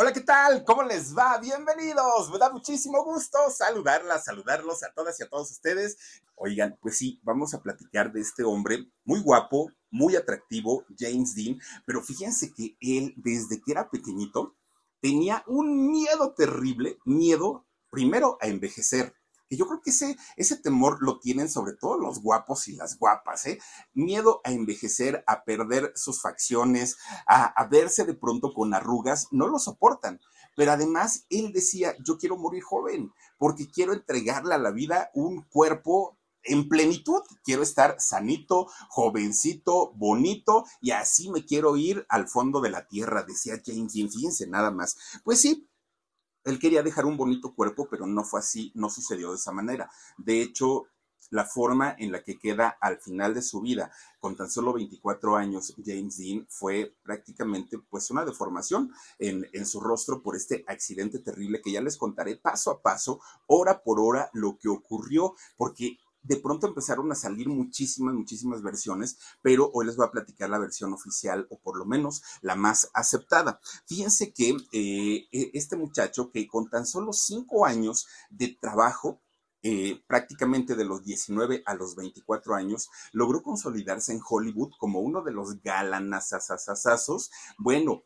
Hola, ¿qué tal? ¿Cómo les va? Bienvenidos. Me da muchísimo gusto saludarlas, saludarlos a todas y a todos ustedes. Oigan, pues sí, vamos a platicar de este hombre muy guapo, muy atractivo, James Dean, pero fíjense que él, desde que era pequeñito, tenía un miedo terrible, miedo primero a envejecer que yo creo que ese, ese temor lo tienen sobre todo los guapos y las guapas, ¿eh? Miedo a envejecer, a perder sus facciones, a, verse de pronto con arrugas, no lo soportan. Pero además él decía, yo quiero morir joven, porque quiero entregarle a la vida un cuerpo en plenitud. Quiero estar sanito, jovencito, bonito y así me quiero ir al fondo de la tierra, decía James Dean. Fíjense nada más. Pues sí, él quería dejar un bonito cuerpo, pero no fue así, no sucedió de esa manera. De hecho, la forma en la que queda al final de su vida, con tan solo 24 años, James Dean fue prácticamente pues una deformación en, en, su rostro por este accidente terrible que ya les contaré paso a paso, hora por hora, lo que ocurrió, porque de pronto empezaron a salir muchísimas, muchísimas versiones, pero hoy les voy a platicar la versión oficial o por lo menos la más aceptada. Fíjense que eh, e, este muchacho que con tan solo cinco años de trabajo, eh, prácticamente de los 19 a los 24 años, logró consolidarse en Hollywood como uno de los galanazazazazazos. Bueno,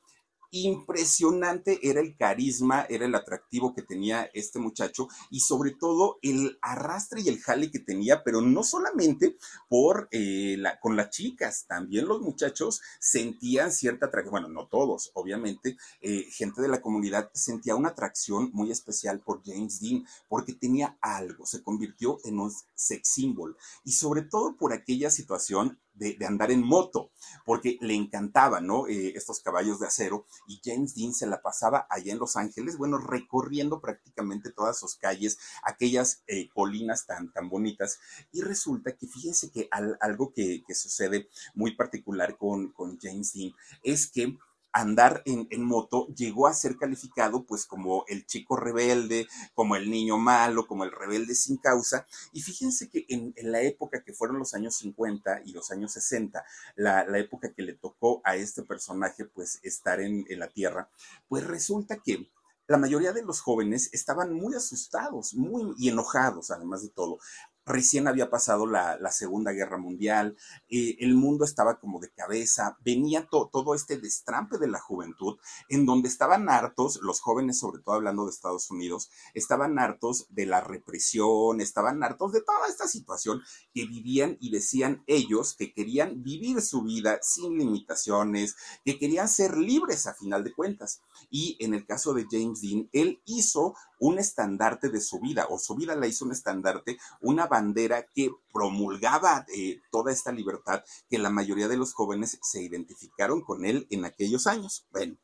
impresionante era el carisma, era el atractivo que tenía este muchacho y sobre todo el arrastre y el jale que tenía, pero no solamente por eh, la, con las chicas, también los muchachos sentían cierta atracción, bueno, no todos, obviamente, eh, gente de la comunidad sentía una atracción muy especial por James Dean porque tenía algo, se convirtió en un sex symbol. Y sobre todo por aquella situación de, andar en moto, porque le encantaban, ¿no? Eh, estos caballos de acero y James Dean se la pasaba allá en Los Ángeles, bueno, recorriendo prácticamente todas sus calles, aquellas eh, colinas tan, tan bonitas. Y resulta que fíjense que algo que, sucede muy particular con James Dean es que andar en, moto llegó a ser calificado pues como el chico rebelde, como el niño malo, como el rebelde sin causa. Y fíjense que en, la época que fueron los años 50 y los años 60, la, época que le tocó a este personaje pues estar en, en la Tierra, pues resulta que la mayoría de los jóvenes estaban muy asustados, muy y enojados, además de todo recién había pasado la, Segunda Guerra Mundial, eh, el mundo estaba como de cabeza, venía todo este destrampe de la juventud, en donde estaban hartos, los jóvenes, sobre todo hablando de Estados Unidos, estaban hartos de la represión, estaban hartos de toda esta situación que vivían y decían ellos que querían vivir su vida sin limitaciones, que querían ser libres a final de cuentas. Y en el caso de James Dean, él hizo un estandarte de su vida, o su vida la hizo un estandarte, una bandera que promulgaba eh, toda esta libertad que la mayoría de los jóvenes se identificaron con él en aquellos años. Bueno,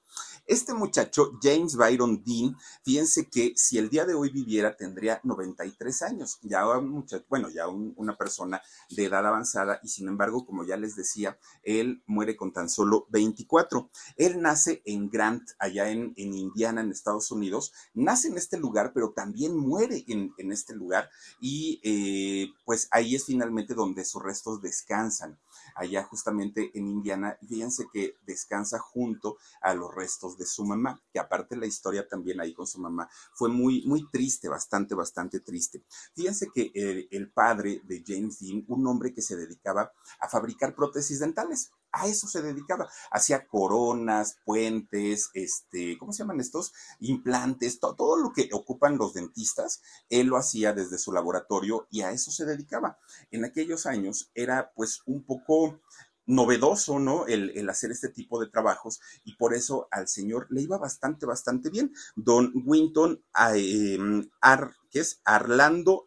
este muchacho, James Byron Dean, fíjense que si el día de hoy viviera tendría 93 años, ya bueno, ya una persona de edad avanzada y sin embargo, como ya les decía, él muere con tan solo 24. Él nace en Grant, allá en, Indiana, en Estados Unidos, nace en este lugar, pero también muere en, este lugar. Y eh, pues ahí es finalmente donde sus restos descansan allá justamente en Indiana. Fíjense que descansa junto a los restos de su mamá, que aparte la historia también ahí con su mamá fue muy, muy triste, bastante, bastante triste. Fíjense que el, el padre de James Dean, un hombre que se dedicaba a fabricar prótesis dentales, a eso se dedicaba. Hacía coronas, puentes, este, ¿cómo se llaman estos? Implantes, todo lo que ocupan los dentistas, él lo hacía desde su laboratorio y a eso se dedicaba. En aquellos años era pues un poco novedoso, ¿no? El, hacer este tipo de trabajos y por eso al señor le iba bastante, bastante bien. Don Winton, eh, Ar, es Arlando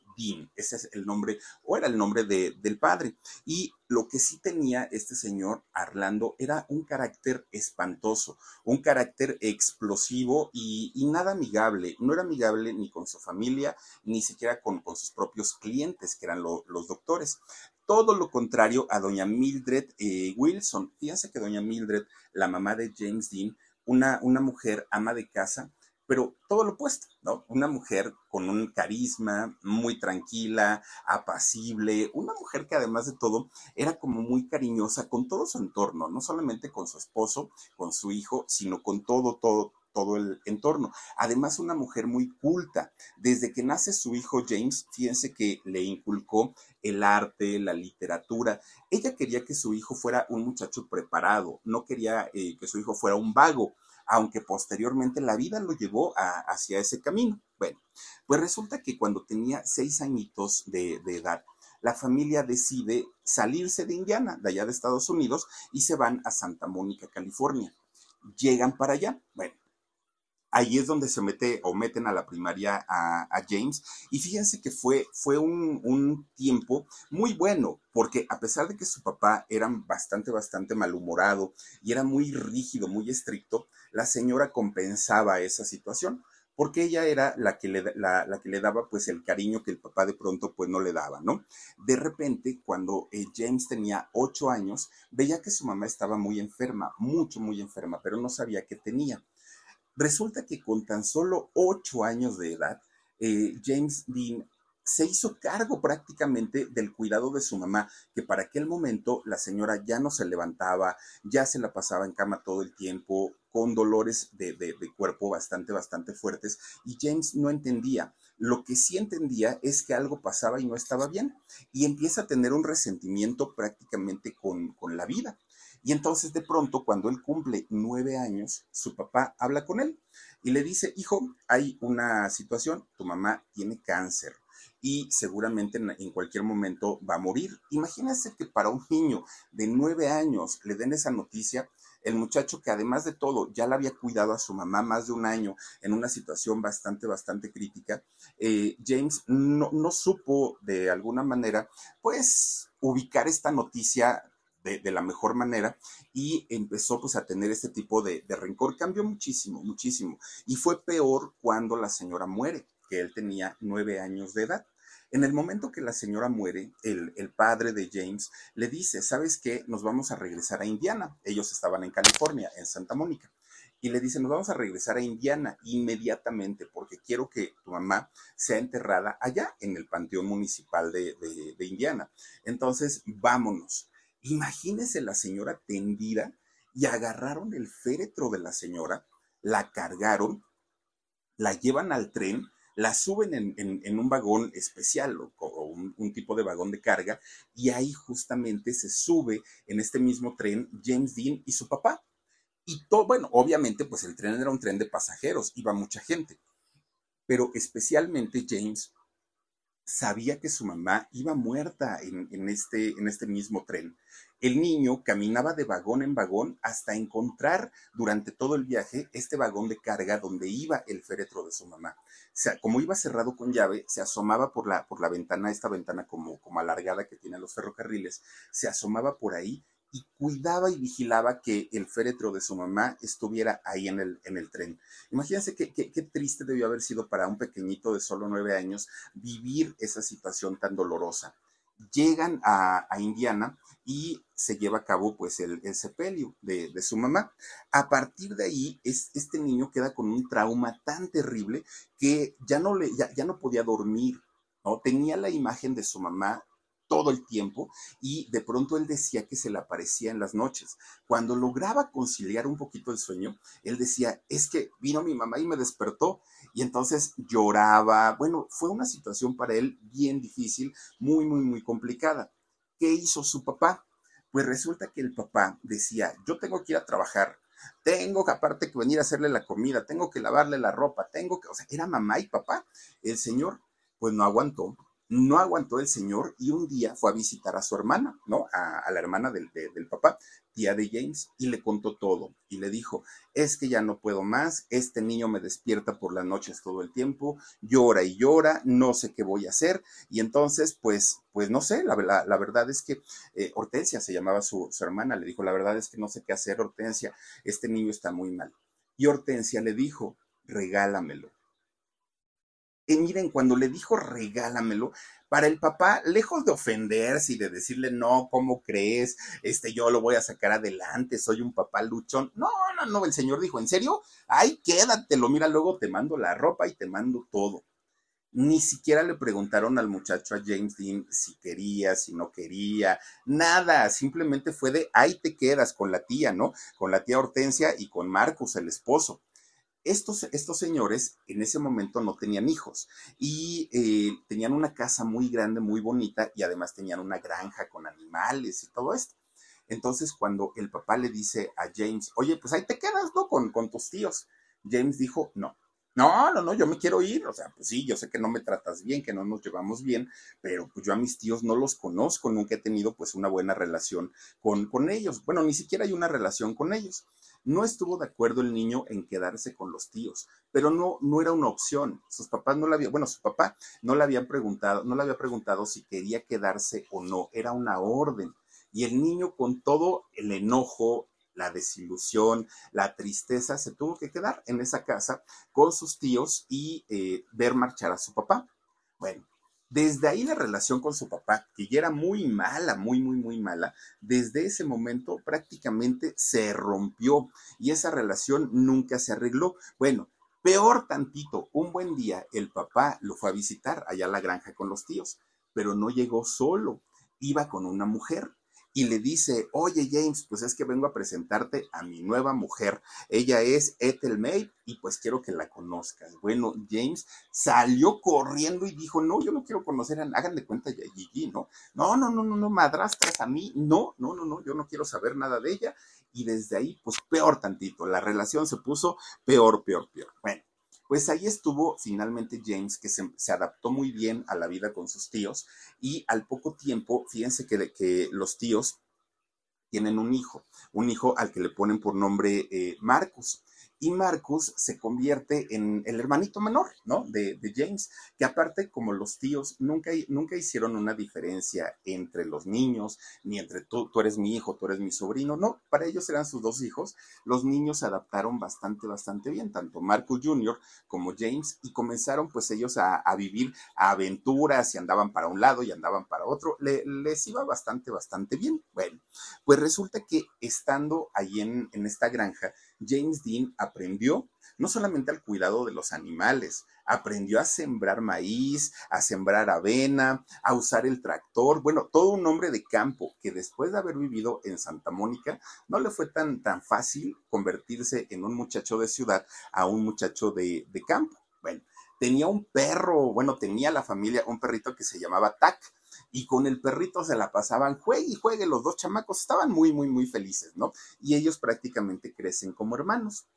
ese es el nombre, o era el nombre del padre. Y lo que sí tenía este señor Arlando era un carácter espantoso, un carácter explosivo y, nada amigable. No era amigable ni con su familia, ni siquiera con, sus propios clientes, que eran los doctores todo lo contrario a doña Mildred eh, Wilson. Fíjense que doña Mildred, la mamá de James Dean, una, una mujer ama de casa, pero todo lo opuesto, ¿no? Una mujer con un carisma, muy tranquila, apacible, una mujer que además de todo era como muy cariñosa con todo su entorno, no solamente con su esposo, con su hijo, sino con todo, todo, todo el entorno. Además, una mujer muy culta. Desde que nace su hijo James, fíjense que le inculcó el arte, la literatura. Ella quería que su hijo fuera un muchacho preparado, no quería eh, que su hijo fuera un vago aunque posteriormente la vida lo llevó hacia ese camino. Bueno, pues resulta que cuando tenía seis añitos de, de edad, la familia decide salirse de Indiana, de allá de Estados Unidos, y se van a Santa Mónica, California. Llegan para allá. Bueno, ahí es donde se mete o meten a la primaria a, James. Y fíjense que fue, fue un, un, tiempo muy bueno, porque a pesar de que su papá era bastante, bastante malhumorado y era muy rígido, muy estricto, la señora compensaba esa situación porque ella era la que, le, la, que le daba pues el cariño que el papá de pronto pues no le daba, ¿no? De repente, cuando eh, James tenía ocho años, veía que su mamá estaba muy enferma, mucho, muy enferma, pero no sabía qué tenía. Resulta que con tan solo ocho años de edad, eh, James Dean se hizo cargo prácticamente del cuidado de su mamá, que para aquel momento la señora ya no se levantaba, ya se la pasaba en cama todo el tiempo, con dolores de, cuerpo bastante, bastante fuertes, y James no entendía. Lo que sí entendía es que algo pasaba y no estaba bien, y empieza a tener un resentimiento prácticamente con, con la vida. Y entonces de pronto, cuando él cumple nueve años, su papá habla con él y le dice, hijo, hay una situación, tu mamá tiene cáncer y seguramente en, cualquier momento va a morir. Imagínense que para un niño de nueve años le den esa noticia, el muchacho que además de todo ya la había cuidado a su mamá más de un año en una situación bastante, bastante crítica, eh, James no, no supo de alguna manera, pues, ubicar esta noticia de, la mejor manera y empezó pues a tener este tipo de, rencor. Cambió muchísimo, muchísimo. Y fue peor cuando la señora muere, que él tenía nueve años de edad. En el momento que la señora muere, el, padre de James le dice, ¿sabes qué? Nos vamos a regresar a Indiana. Ellos estaban en California, en Santa Mónica. Y le dice, nos vamos a regresar a Indiana inmediatamente porque quiero que tu mamá sea enterrada allá en el Panteón Municipal de Indiana. Entonces, vámonos. Imagínese la señora tendida y agarraron el féretro de la señora, la cargaron, la llevan al tren la suben en, un vagón especial o, un, tipo de vagón de carga y ahí justamente se sube en este mismo tren James Dean y su papá. Y todo, bueno, obviamente pues el tren era un tren de pasajeros, iba mucha gente, pero especialmente James sabía que su mamá iba muerta en, este, en este mismo tren. El niño caminaba de vagón en vagón hasta encontrar durante todo el viaje este vagón de carga donde iba el féretro de su mamá. Como iba cerrado con llave, se asomaba por la, ventana, esta ventana como alargada que tienen los ferrocarriles, se asomaba por ahí y cuidaba y vigilaba que el féretro de su mamá estuviera ahí en el, en el tren. Imagínense qué, qué, triste debió haber sido para un pequeñito de solo nueve años vivir esa situación tan dolorosa. Llegan a, Indiana y se lleva a cabo pues el, el sepelio de, su mamá. A partir de ahí, es, este niño queda con un trauma tan terrible que ya no, le, ya, ya no podía dormir, ¿no? Tenía la imagen de su mamá todo el tiempo y de pronto él decía que se le aparecía en las noches. Cuando lograba conciliar un poquito el sueño, él decía, es que vino mi mamá y me despertó y entonces lloraba. Bueno, fue una situación para él bien difícil, muy, muy, muy complicada. ¿Qué hizo su papá? Pues resulta que el papá decía, yo tengo que ir a trabajar, tengo que aparte que venir a hacerle la comida, tengo que lavarle la ropa, tengo que, o sea, era mamá y papá. El señor, pues no aguantó no aguantó el señor y un día fue a visitar a su hermana, ¿no? A, la hermana del, del, papá, tía de James, y le contó todo. Y le dijo, es que ya no puedo más, este niño me despierta por las noches todo el tiempo, llora y llora, no sé qué voy a hacer. Y entonces, pues, pues no sé, la, la, verdad es que eh, Hortensia se llamaba su, su hermana, le dijo, la verdad es que no sé qué hacer, Hortensia, este niño está muy mal. Y Hortensia le dijo, regálamelo miren, cuando le dijo regálamelo, para el papá, lejos de ofenderse y de decirle, no, ¿cómo crees? Este, yo lo voy a sacar adelante, soy un papá luchón. No, no, no, el señor dijo, ¿en serio? Ay, quédatelo, mira, luego te mando la ropa y te mando todo. Ni siquiera le preguntaron al muchacho, a James Dean, si quería, si no quería, nada, simplemente fue de, ahí te quedas con la tía, ¿no? Con la tía Hortensia y con Marcus, el esposo estos, estos señores en ese momento no tenían hijos y eh, tenían una casa muy grande, muy bonita y además tenían una granja con animales y todo esto. Entonces, cuando el papá le dice a James, oye, pues ahí te quedas, ¿no? Con, con tus tíos. James dijo, no, no, no, no, yo me quiero ir. O sea, pues sí, yo sé que no me tratas bien, que no nos llevamos bien, pero pues yo a mis tíos no los conozco, nunca he tenido pues una buena relación con, con ellos. Bueno, ni siquiera hay una relación con ellos. No estuvo de acuerdo el niño en quedarse con los tíos, pero no, no era una opción. Sus papás no le habían, bueno, su papá no le habían preguntado, no le había preguntado si quería quedarse o no, era una orden. Y el niño con todo el enojo, la desilusión, la tristeza, se tuvo que quedar en esa casa con sus tíos y eh, ver marchar a su papá. Bueno, desde ahí la relación con su papá, que ya era muy mala, muy, muy, muy mala, desde ese momento prácticamente se rompió y esa relación nunca se arregló. Bueno, peor tantito, un buen día el papá lo fue a visitar allá a la granja con los tíos, pero no llegó solo, iba con una mujer y le dice, oye James, pues es que vengo a presentarte a mi nueva mujer. Ella es Ethel May y pues quiero que la conozcas. Bueno, James salió corriendo y dijo, no, yo no quiero conocer a, hagan de cuenta ya Gigi, ¿no? No, no, no, no, no, madrastras a mí, no, no, no, no, yo no quiero saber nada de ella. Y desde ahí, pues peor tantito, la relación se puso peor, peor, peor. Bueno, pues ahí estuvo finalmente James, que se, adaptó muy bien a la vida con sus tíos y al poco tiempo, fíjense que, los tíos tienen un hijo, un hijo al que le ponen por nombre eh, Marcus y Marcus se convierte en el hermanito menor, ¿no? De, James, que aparte, como los tíos, nunca, nunca hicieron una diferencia entre los niños, ni entre tú, tú eres mi hijo, tú eres mi sobrino, no, para ellos eran sus dos hijos. Los niños se adaptaron bastante, bastante bien, tanto Marcus Jr. como James, y comenzaron pues ellos a, vivir aventuras y andaban para un lado y andaban para otro. les iba bastante, bastante bien. Bueno, pues resulta que estando ahí en esta granja, James Dean aprendió no solamente al cuidado de los animales, aprendió a sembrar maíz, a sembrar avena, a usar el tractor, bueno, todo un hombre de campo que después de haber vivido en Santa Mónica, no le fue tan, tan fácil convertirse en un muchacho de ciudad a un muchacho de, de campo. Bueno, tenía un perro, bueno, tenía la familia un perrito que se llamaba Tac, y con el perrito se la pasaban, juegue y juegue, los dos chamacos estaban muy, muy, muy felices, ¿no? Y ellos prácticamente crecen como hermanos.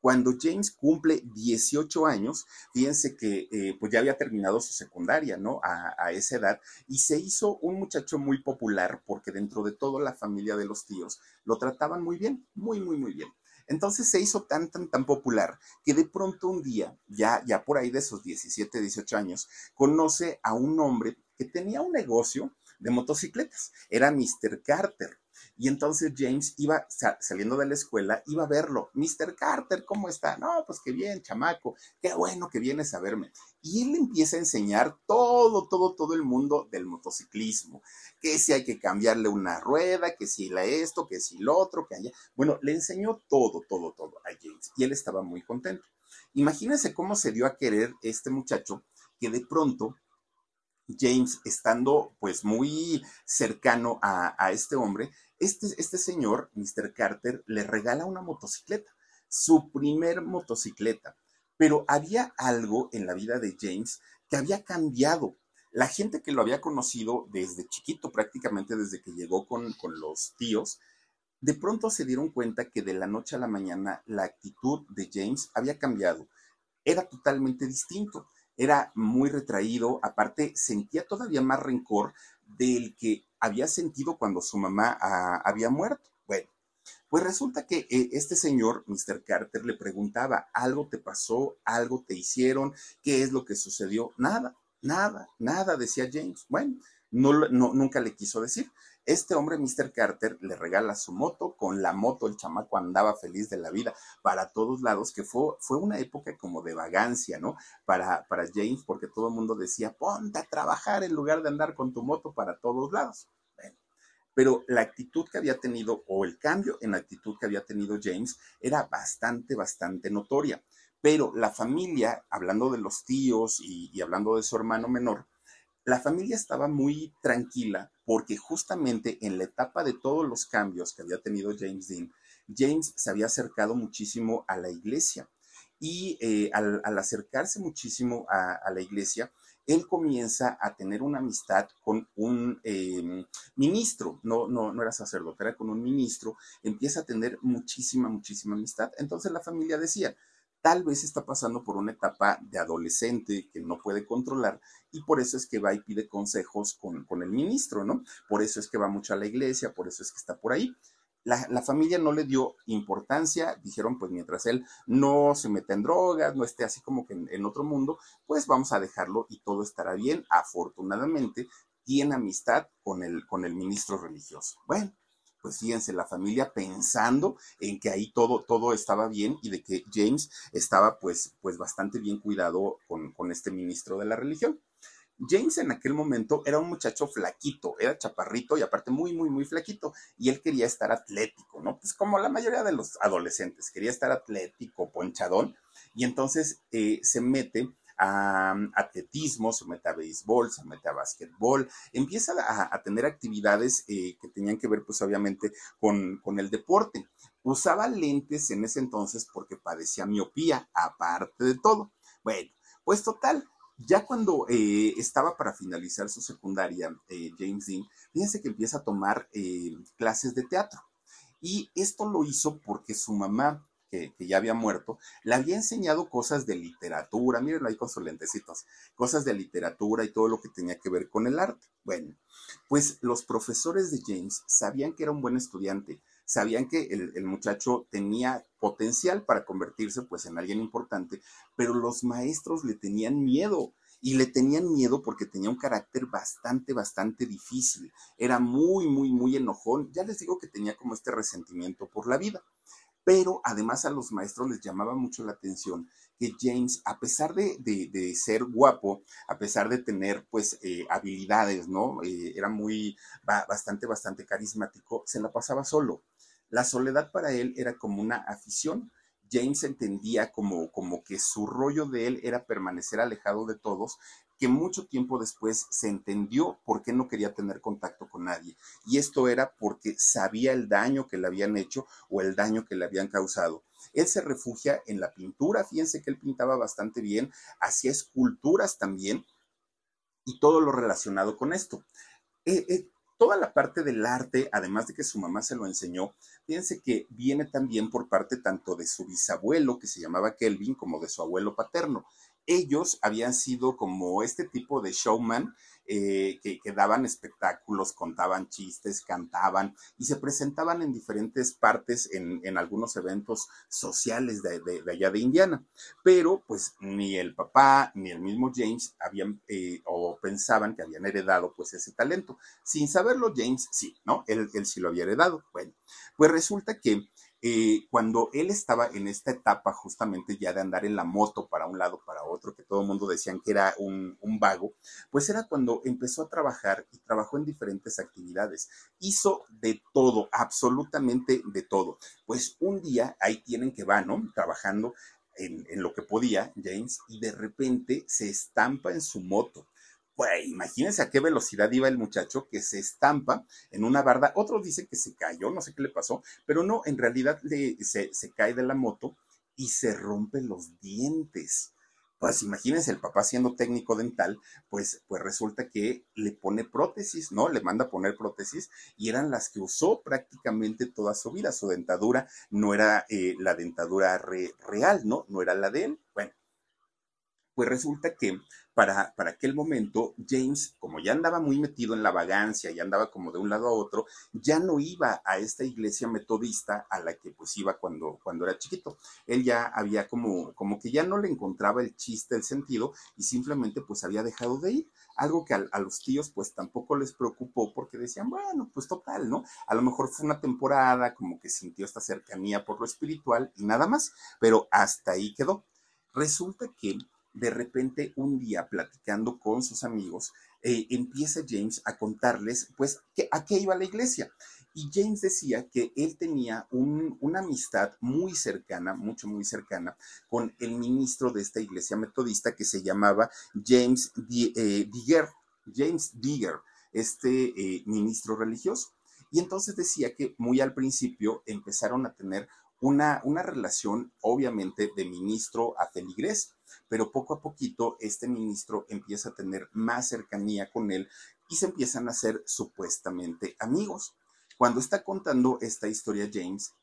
Cuando James cumple 18 años, fíjense que eh, pues ya había terminado su secundaria, ¿no? A, a, esa edad, y se hizo un muchacho muy popular porque dentro de toda la familia de los tíos lo trataban muy bien, muy, muy, muy bien. Entonces se hizo tan, tan, tan popular que de pronto un día, ya, ya por ahí de esos 17, 18 años, conoce a un hombre que tenía un negocio de motocicletas. Era Mr. Carter. Y entonces James iba saliendo de la escuela, iba a verlo. Mr. Carter, ¿cómo está? No, pues qué bien, chamaco. Qué bueno que vienes a verme. Y él empieza a enseñar todo, todo, todo el mundo del motociclismo. Que si hay que cambiarle una rueda, que si la esto, que si lo otro, que allá. Bueno, le enseñó todo, todo, todo a James. Y él estaba muy contento. Imagínense cómo se dio a querer este muchacho que de pronto James, estando pues muy cercano a, este hombre, este, este señor, Mr. Carter, le regala una motocicleta, su primer motocicleta. Pero había algo en la vida de James que había cambiado. La gente que lo había conocido desde chiquito, prácticamente desde que llegó con, con los tíos, de pronto se dieron cuenta que de la noche a la mañana la actitud de James había cambiado. Era totalmente distinto era muy retraído, aparte sentía todavía más rencor del que había sentido cuando su mamá ah, había muerto. Bueno, pues resulta que eh, este señor, Mr. Carter, le preguntaba, ¿algo te pasó? ¿Algo te hicieron? ¿Qué es lo que sucedió? Nada, nada, nada, decía James. Bueno, no, no, nunca le quiso decir. Este hombre, Mr. Carter, le regala su moto. Con la moto el chamaco andaba feliz de la vida para todos lados, que fue, fue una época como de vagancia, ¿no? Para, para James, porque todo el mundo decía, ponte a trabajar en lugar de andar con tu moto para todos lados. pero la actitud que había tenido, o el cambio en la actitud que había tenido James, era bastante, bastante notoria. Pero la familia, hablando de los tíos y hablando de su hermano menor, la familia estaba muy tranquila porque justamente en la etapa de todos los cambios que había tenido James Dean, James se había acercado muchísimo a la iglesia. Y eh, al, acercarse muchísimo a, la iglesia, él comienza a tener una amistad con un em, ministro, no, no, no era sacerdote, era con un ministro, empieza a tener muchísima, muchísima amistad. Entonces la familia decía, tal vez está pasando por una etapa de adolescente que no puede controlar y por eso es que va y pide consejos con, con el ministro, ¿no? Por eso es que va mucho a la iglesia, por eso es que está por ahí. La, familia no le dio importancia, dijeron, pues mientras él no se meta en drogas, no esté así como que en, otro mundo, pues vamos a dejarlo y todo estará bien. Afortunadamente, tiene amistad con el, con el ministro religioso. Bueno, pues fíjense, la familia pensando en que ahí todo, todo estaba bien y de que James estaba pues, pues bastante bien cuidado con, con este ministro de la religión. James en aquel momento era un muchacho flaquito, era chaparrito y aparte muy, muy, muy flaquito. Y él quería estar atlético, ¿no? Pues como la mayoría de los adolescentes, quería estar atlético, ponchadón. Y entonces eh, se mete a atletismo, se mete a béisbol, se mete a básquetbol, empieza a, tener actividades eh, que tenían que ver pues obviamente con, el deporte. Usaba lentes en ese entonces porque padecía miopía, aparte de todo. Bueno, pues total, ya cuando eh, estaba para finalizar su secundaria, eh, James Dean, fíjense que empieza a tomar clases de teatro. Y esto lo hizo porque su mamá, que, ya había muerto, le había enseñado cosas de literatura, mírenlo ahí con sus lentecitos, cosas de literatura y todo lo que tenía que ver con el arte. Bueno, pues los profesores de James sabían que era un buen estudiante, sabían que el, muchacho tenía potencial para convertirse pues en alguien importante, pero los maestros le tenían miedo y le tenían miedo porque tenía un carácter bastante, bastante difícil. Era muy, muy, muy enojón. Ya les digo que tenía como este resentimiento por la vida. Pero además a los maestros les llamaba mucho la atención que James, a pesar de, ser guapo, a pesar de tener pues eh, habilidades, ¿no? Eh, era muy, bastante, bastante carismático, se la pasaba solo. La soledad para él era como una afición. James entendía como, como que su rollo de él era permanecer alejado de todos, que mucho tiempo después se entendió por qué no quería tener contacto con nadie. Y esto era porque sabía el daño que le habían hecho o el daño que le habían causado. Él se refugia en la pintura, fíjense que él pintaba bastante bien, hacía esculturas también y todo lo relacionado con esto. Eh, eh, toda la parte del arte, además de que su mamá se lo enseñó, fíjense que viene también por parte tanto de su bisabuelo, que se llamaba Kelvin, como de su abuelo paterno. Ellos habían sido como este tipo de showman eh, que, daban espectáculos, contaban chistes, cantaban y se presentaban en diferentes partes en, algunos eventos sociales de, allá de Indiana. Pero pues ni el papá ni el mismo James habían eh, o pensaban que habían heredado pues ese talento. Sin saberlo, James sí, ¿no? Él, él sí lo había heredado. Bueno, pues resulta que eh, cuando él estaba en esta etapa justamente ya de andar en la moto para un lado, para otro, que todo el mundo decían que era un, vago, pues era cuando empezó a trabajar y trabajó en diferentes actividades. Hizo de todo, absolutamente de todo. Pues un día ahí tienen que va, ¿no? Trabajando en lo que podía, James, y de repente se estampa en su moto pues imagínense a qué velocidad iba el muchacho que se estampa en una barda. Otros dicen que se cayó, no sé qué le pasó, pero no, en realidad se, cae de la moto y se rompe los dientes. Pues imagínense, el papá siendo técnico dental, pues, pues resulta que le pone prótesis, ¿no? Le manda a poner prótesis y eran las que usó prácticamente toda su vida. Su dentadura no era eh, la dentadura real, ¿no? No era la de él. Bueno, pues resulta que para, para, aquel momento, James, como ya andaba muy metido en la vagancia, y andaba como de un lado a otro, ya no iba a esta iglesia metodista a la que pues iba cuando, cuando era chiquito. Él ya había como, como que ya no le encontraba el chiste, el sentido, y simplemente pues había dejado de ir. Algo que a, a los tíos pues tampoco les preocupó porque decían, bueno, pues total, ¿no? A lo mejor fue una temporada, como que sintió esta cercanía por lo espiritual y nada más, pero hasta ahí quedó. Resulta que de repente un día platicando con sus amigos, eh, empieza James a contarles, pues, que, a qué iba la iglesia. Y James decía que él tenía una amistad muy cercana, mucho, muy cercana, con el ministro de esta iglesia metodista que se llamaba James eh, Digger, James Digger, este eh, ministro religioso. Y entonces decía que muy al principio empezaron a tener una, una relación obviamente de ministro a feligrés, pero poco a poquito este ministro empieza a tener más cercanía con él y se empiezan a hacer supuestamente amigos. Cuando está contando esta historia James,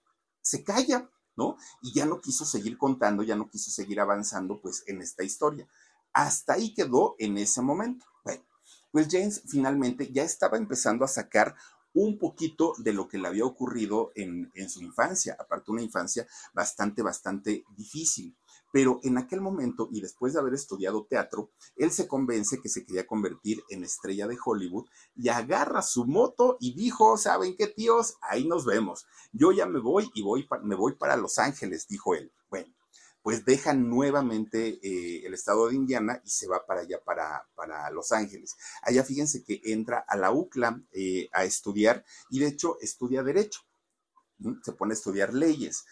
se calla, ¿no? Y ya no quiso seguir contando, ya no quiso seguir avanzando pues en esta historia. Hasta ahí quedó en ese momento. Bueno, pues James finalmente ya estaba empezando a sacar un poquito de lo que le había ocurrido en, en su infancia, aparte una infancia bastante, bastante difícil. Pero en aquel momento, y después de haber estudiado teatro, él se convence que se quería convertir en estrella de Hollywood y agarra su moto y dijo, ¿saben qué, tíos? Ahí nos vemos. Yo ya me voy y voy me voy para Los Ángeles, dijo él. Bueno, pues deja nuevamente eh, el estado de Indiana y se va para allá, para, para Los Ángeles. Allá fíjense que entra a la UCLA eh, a estudiar y de hecho estudia derecho. Se pone a estudiar leyes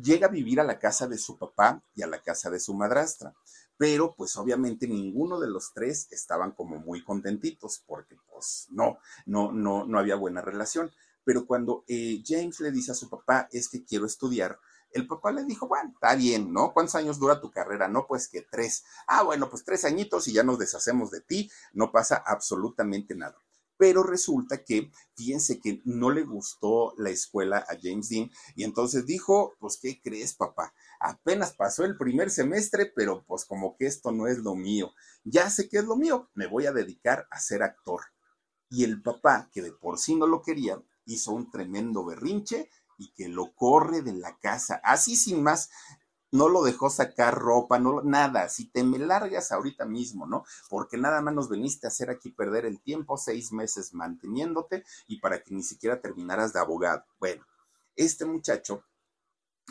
llega a vivir a la casa de su papá y a la casa de su madrastra, pero pues obviamente ninguno de los tres estaban como muy contentitos porque pues no, no, no, no había buena relación. Pero cuando eh, James le dice a su papá, es que quiero estudiar, el papá le dijo, bueno, está bien, ¿no? ¿Cuántos años dura tu carrera? No, pues que tres. Ah, bueno, pues tres añitos y ya nos deshacemos de ti, no pasa absolutamente nada pero resulta que, fíjense que no le gustó la escuela a James Dean y entonces dijo, pues, ¿qué crees, papá? Apenas pasó el primer semestre, pero pues como que esto no es lo mío. Ya sé que es lo mío, me voy a dedicar a ser actor. Y el papá, que de por sí no lo quería, hizo un tremendo berrinche y que lo corre de la casa, así sin más no lo dejó sacar ropa, no, nada, si te me largas ahorita mismo, ¿no? Porque nada más nos veniste a hacer aquí perder el tiempo, seis meses manteniéndote y para que ni siquiera terminaras de abogado. Bueno, este muchacho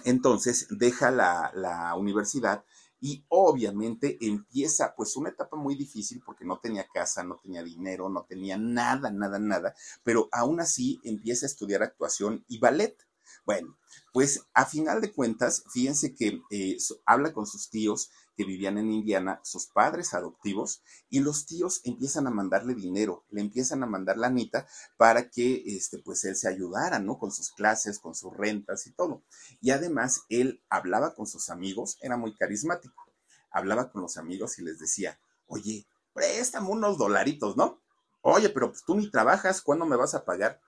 entonces deja la, la universidad y obviamente empieza pues una etapa muy difícil porque no tenía casa, no tenía dinero, no tenía nada, nada, nada, pero aún así empieza a estudiar actuación y ballet. Bueno, pues a final de cuentas, fíjense que eh, habla con sus tíos que vivían en Indiana, sus padres adoptivos, y los tíos empiezan a mandarle dinero, le empiezan a mandar la anita para que este, pues él se ayudara, ¿no? Con sus clases, con sus rentas y todo. Y además, él hablaba con sus amigos, era muy carismático. Hablaba con los amigos y les decía, oye, préstame unos dolaritos, ¿no? Oye, pero pues tú ni trabajas, ¿cuándo me vas a pagar?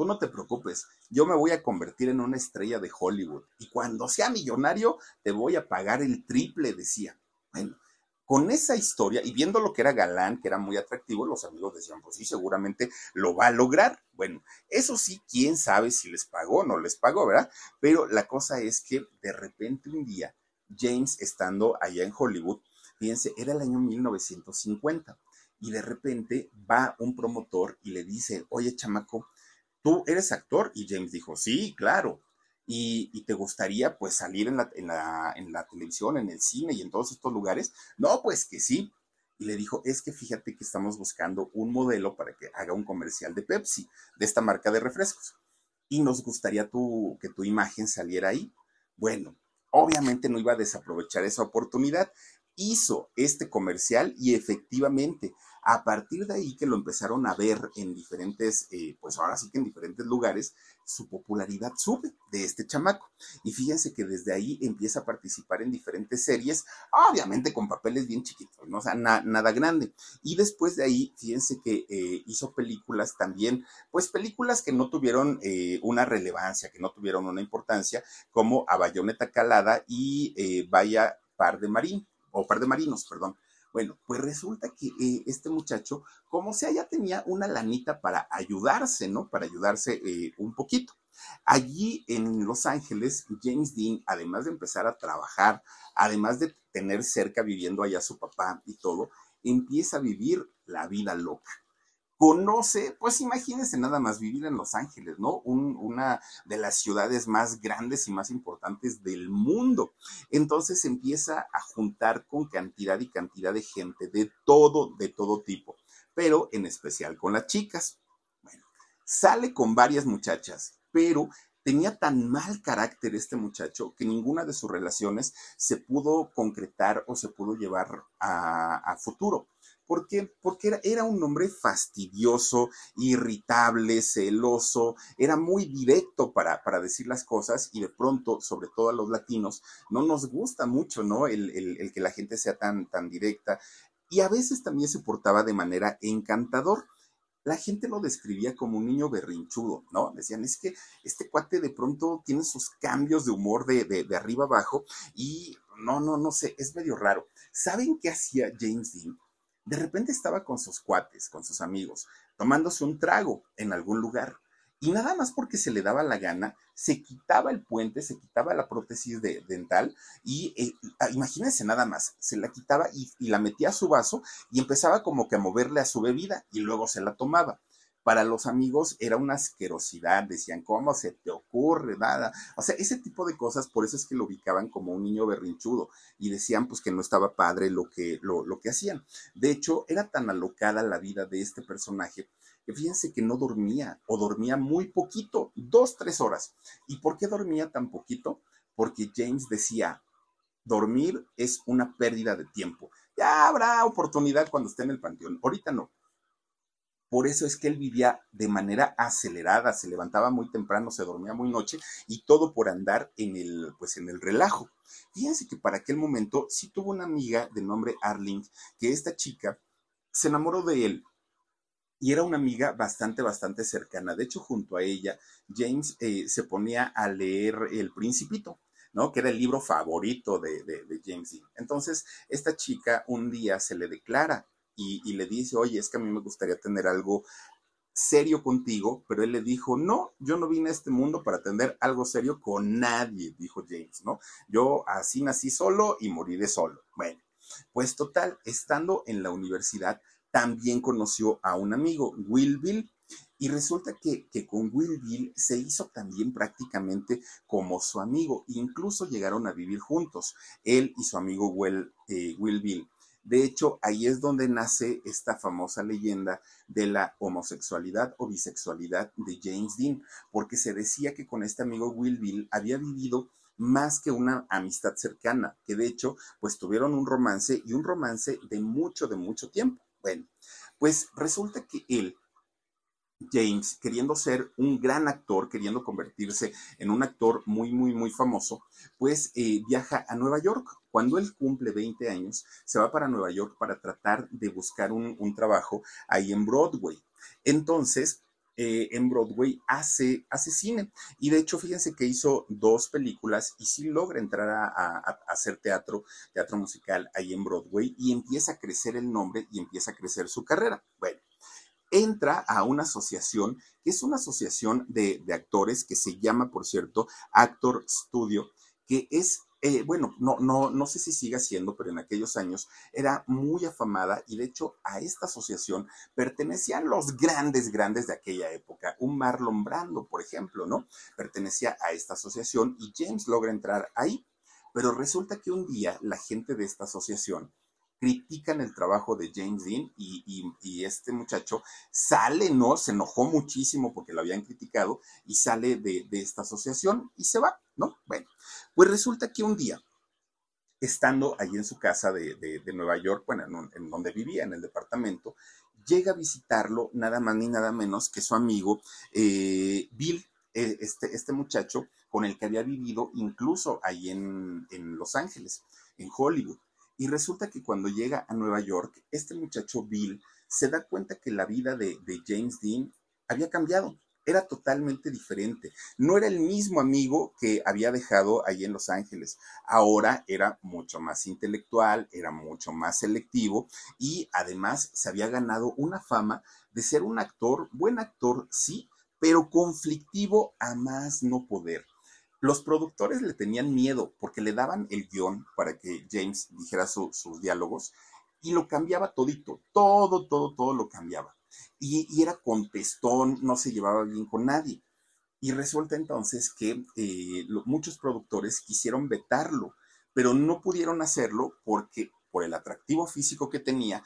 Tú no te preocupes, yo me voy a convertir en una estrella de Hollywood y cuando sea millonario te voy a pagar el triple, decía. Bueno, con esa historia y viendo lo que era galán, que era muy atractivo, los amigos decían, pues sí, seguramente lo va a lograr. Bueno, eso sí, quién sabe si les pagó o no les pagó, ¿verdad? Pero la cosa es que de repente un día, James estando allá en Hollywood, fíjense, era el año 1950 y de repente va un promotor y le dice, oye, chamaco, ¿tú eres actor? Y James dijo, sí, claro. Y, te gustaría pues salir en la, en, la, en la televisión, en el cine y en todos estos lugares. No, pues que sí. Y le dijo, es que fíjate que estamos buscando un modelo para que haga un comercial de Pepsi, de esta marca de refrescos. Y nos gustaría tu, que tu imagen saliera ahí. Bueno, obviamente no iba a desaprovechar esa oportunidad. Hizo este comercial y efectivamente a partir de ahí que lo empezaron a ver en diferentes, eh, pues ahora sí que en diferentes lugares, su popularidad sube de este chamaco. Y fíjense que desde ahí empieza a participar en diferentes series, obviamente con papeles bien chiquitos, ¿no? O sea, nada grande. Y después de ahí, fíjense que eh, hizo películas también, pues películas que no tuvieron eh, una relevancia, que no tuvieron una importancia, como A Bayoneta Calada y Vaya Par de Marín, o Par de Marinos, perdón. Bueno, pues resulta que eh, este muchacho, como sea, ya tenía una lanita para ayudarse, ¿no? Para ayudarse eh, un poquito. Allí en Los Ángeles, James Dean, además de empezar a trabajar, además de tener cerca viviendo allá su papá y todo, empieza a vivir la vida loca conoce, pues imagínense nada más vivir en Los Ángeles, ¿no? una de las ciudades más grandes y más importantes del mundo. Entonces empieza a juntar con cantidad y cantidad de gente de todo, de todo tipo, pero en especial con las chicas. Bueno, sale con varias muchachas, pero tenía tan mal carácter este muchacho que ninguna de sus relaciones se pudo concretar o se pudo llevar a, futuro. ¿Por qué? Porque era, era, un hombre fastidioso, irritable, celoso, era muy directo para, para, decir las cosas y de pronto, sobre todo a los latinos, no nos gusta mucho, ¿no? El, el, que la gente sea tan, tan directa y a veces también se portaba de manera encantador la gente lo describía como un niño berrinchudo, ¿no? Decían, es que este cuate de pronto tiene sus cambios de humor de, de, arriba abajo y no, no, no sé, es medio raro. ¿Saben qué hacía James Dean? De repente estaba con sus cuates, con sus amigos, tomándose un trago en algún lugar y nada más porque se le daba la gana, se quitaba el puente, se quitaba la prótesis de, dental y eh, ah, imagínense nada más, se la quitaba y, y, la metía a su vaso y empezaba como que a moverle a su bebida y luego se la tomaba. Para los amigos era una asquerosidad, decían, ¿cómo se te ocurre? Nada. O sea, ese tipo de cosas, por eso es que lo ubicaban como un niño berrinchudo y decían pues que no estaba padre lo que, lo, lo que hacían. De hecho, era tan alocada la vida de este personaje fíjense que no dormía o dormía muy poquito, dos, tres horas. ¿Y por qué dormía tan poquito? Porque James decía, dormir es una pérdida de tiempo. Ya habrá oportunidad cuando esté en el panteón, ahorita no. Por eso es que él vivía de manera acelerada, se levantaba muy temprano, se dormía muy noche y todo por andar en el, pues en el relajo. Fíjense que para aquel momento sí tuvo una amiga de nombre Arling, que esta chica se enamoró de él, y era una amiga bastante, bastante cercana. De hecho, junto a ella, James eh, se ponía a leer El Principito. ¿no? Que era el libro favorito de, James Dean. Entonces, esta chica un día se le declara y, le dice, oye, es que a mí me gustaría tener algo serio contigo, pero él le dijo, no, yo no vine a este mundo para tener algo serio con nadie, dijo James, ¿no? Yo así nací solo y moriré solo. Bueno, pues total, estando en la universidad, también conoció a un amigo, Will Bill, y resulta que, con Will Bill se hizo también prácticamente como su amigo, incluso llegaron a vivir juntos, él y su amigo Will, eh, Will Bill. De hecho, ahí es donde nace esta famosa leyenda de la homosexualidad o bisexualidad de James Dean, porque se decía que con este amigo Will Bill había vivido más que una amistad cercana, que de hecho, pues tuvieron un romance y un romance de mucho, de mucho tiempo. Bueno, pues resulta que él, James, queriendo ser un gran actor, queriendo convertirse en un actor muy, muy, muy famoso, pues eh, viaja a Nueva York. Cuando él cumple 20 años, se va para Nueva York para tratar de buscar un, un trabajo ahí en Broadway. Entonces, eh, en Broadway hace, hace cine. Y de hecho, fíjense que hizo dos películas y sí logra entrar a, hacer teatro, teatro musical ahí en Broadway y empieza a crecer el nombre y empieza a crecer su carrera. Bueno, entra a una asociación que es una asociación de, actores que se llama, por cierto, Actor Studio, que es eh, bueno, no, no, no sé si sigue siendo, pero en aquellos años era muy afamada y de hecho a esta asociación pertenecían los grandes, grandes de aquella época. Un Marlon Brando, por ejemplo, ¿no? Pertenecía a esta asociación y James logra entrar ahí. Pero resulta que un día la gente de esta asociación critican el trabajo de James Dean y, este muchacho sale, ¿no? Se enojó muchísimo porque lo habían criticado y sale de, esta asociación y se va, ¿no? Bueno, pues resulta que un día, estando allí en su casa de, Nueva York, bueno, en, donde vivía, en el departamento, llega a visitarlo nada más ni nada menos que su amigo eh, Bill, eh, este, este muchacho con el que había vivido incluso ahí en, en Los Ángeles, en Hollywood. Y resulta que cuando llega a Nueva York, este muchacho Bill se da cuenta que la vida de, James Dean había cambiado era totalmente diferente. No era el mismo amigo que había dejado ahí en Los Ángeles. Ahora era mucho más intelectual, era mucho más selectivo y además se había ganado una fama de ser un actor, buen actor, sí, pero conflictivo a más no poder. Los productores le tenían miedo porque le daban el guion para que James dijera sus diálogos y lo cambiaba todito, todo, todo, todo lo cambiaba. Y, era contestón, no se llevaba bien con nadie. Y resulta entonces que eh, muchos productores quisieron vetarlo, pero no pudieron hacerlo porque por el atractivo físico que tenía,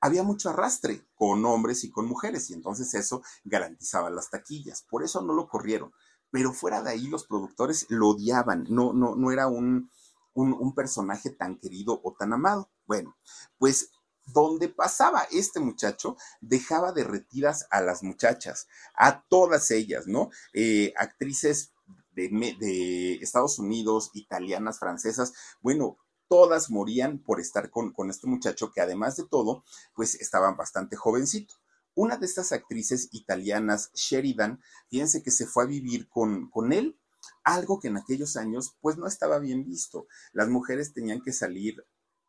había mucho arrastre con hombres y con mujeres, y entonces eso garantizaba las taquillas. Por eso no lo corrieron pero fuera de ahí los productores lo odiaban, no, no, no era un, un, personaje tan querido o tan amado. Bueno, pues donde pasaba este muchacho, dejaba derretidas a las muchachas, a todas ellas, ¿no? Eh, actrices de, de, Estados Unidos, italianas, francesas, bueno, todas morían por estar con, con este muchacho que además de todo, pues estaban bastante jovencito. Una de estas actrices italianas, Sheridan, fíjense que se fue a vivir con, con él, algo que en aquellos años pues no estaba bien visto. Las mujeres tenían que salir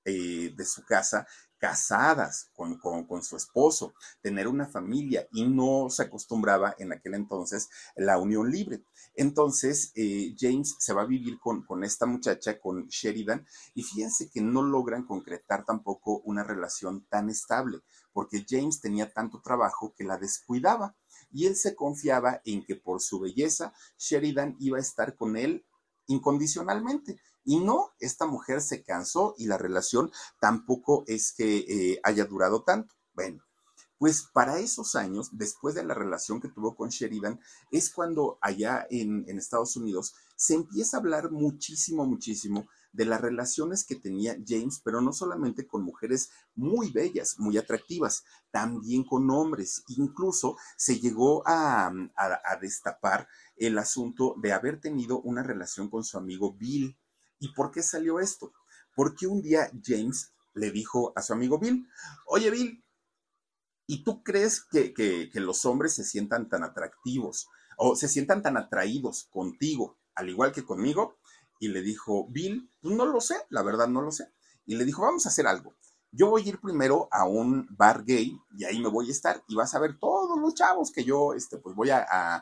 eh, de su casa casadas con, su esposo, tener una familia y no se acostumbraba en aquel entonces la unión libre. Entonces eh, James se va a vivir con, con, esta muchacha, con Sheridan, y fíjense que no logran concretar tampoco una relación tan estable, porque James tenía tanto trabajo que la descuidaba y él se confiaba en que por su belleza Sheridan iba a estar con él incondicionalmente y no, esta mujer se cansó y la relación tampoco es que eh, haya durado tanto. Bueno, pues para esos años, después de la relación que tuvo con Sheridan, es cuando allá en, Estados Unidos se empieza a hablar muchísimo, muchísimo de las relaciones que tenía James, pero no solamente con mujeres muy bellas, muy atractivas, también con hombres. Incluso se llegó a, destapar el asunto de haber tenido una relación con su amigo Bill. ¿Y por qué salió esto? Porque un día James le dijo a su amigo Bill, oye Bill, ¿y tú crees que, que, los hombres se sientan tan atractivos o se sientan tan atraídos contigo, al igual que conmigo? Y le dijo, Bill, pues no lo sé, la verdad no lo sé. Y le dijo, vamos a hacer algo. Yo voy a ir primero a un bar gay y ahí me voy a estar y vas a ver todos los chavos que yo, este, pues voy a,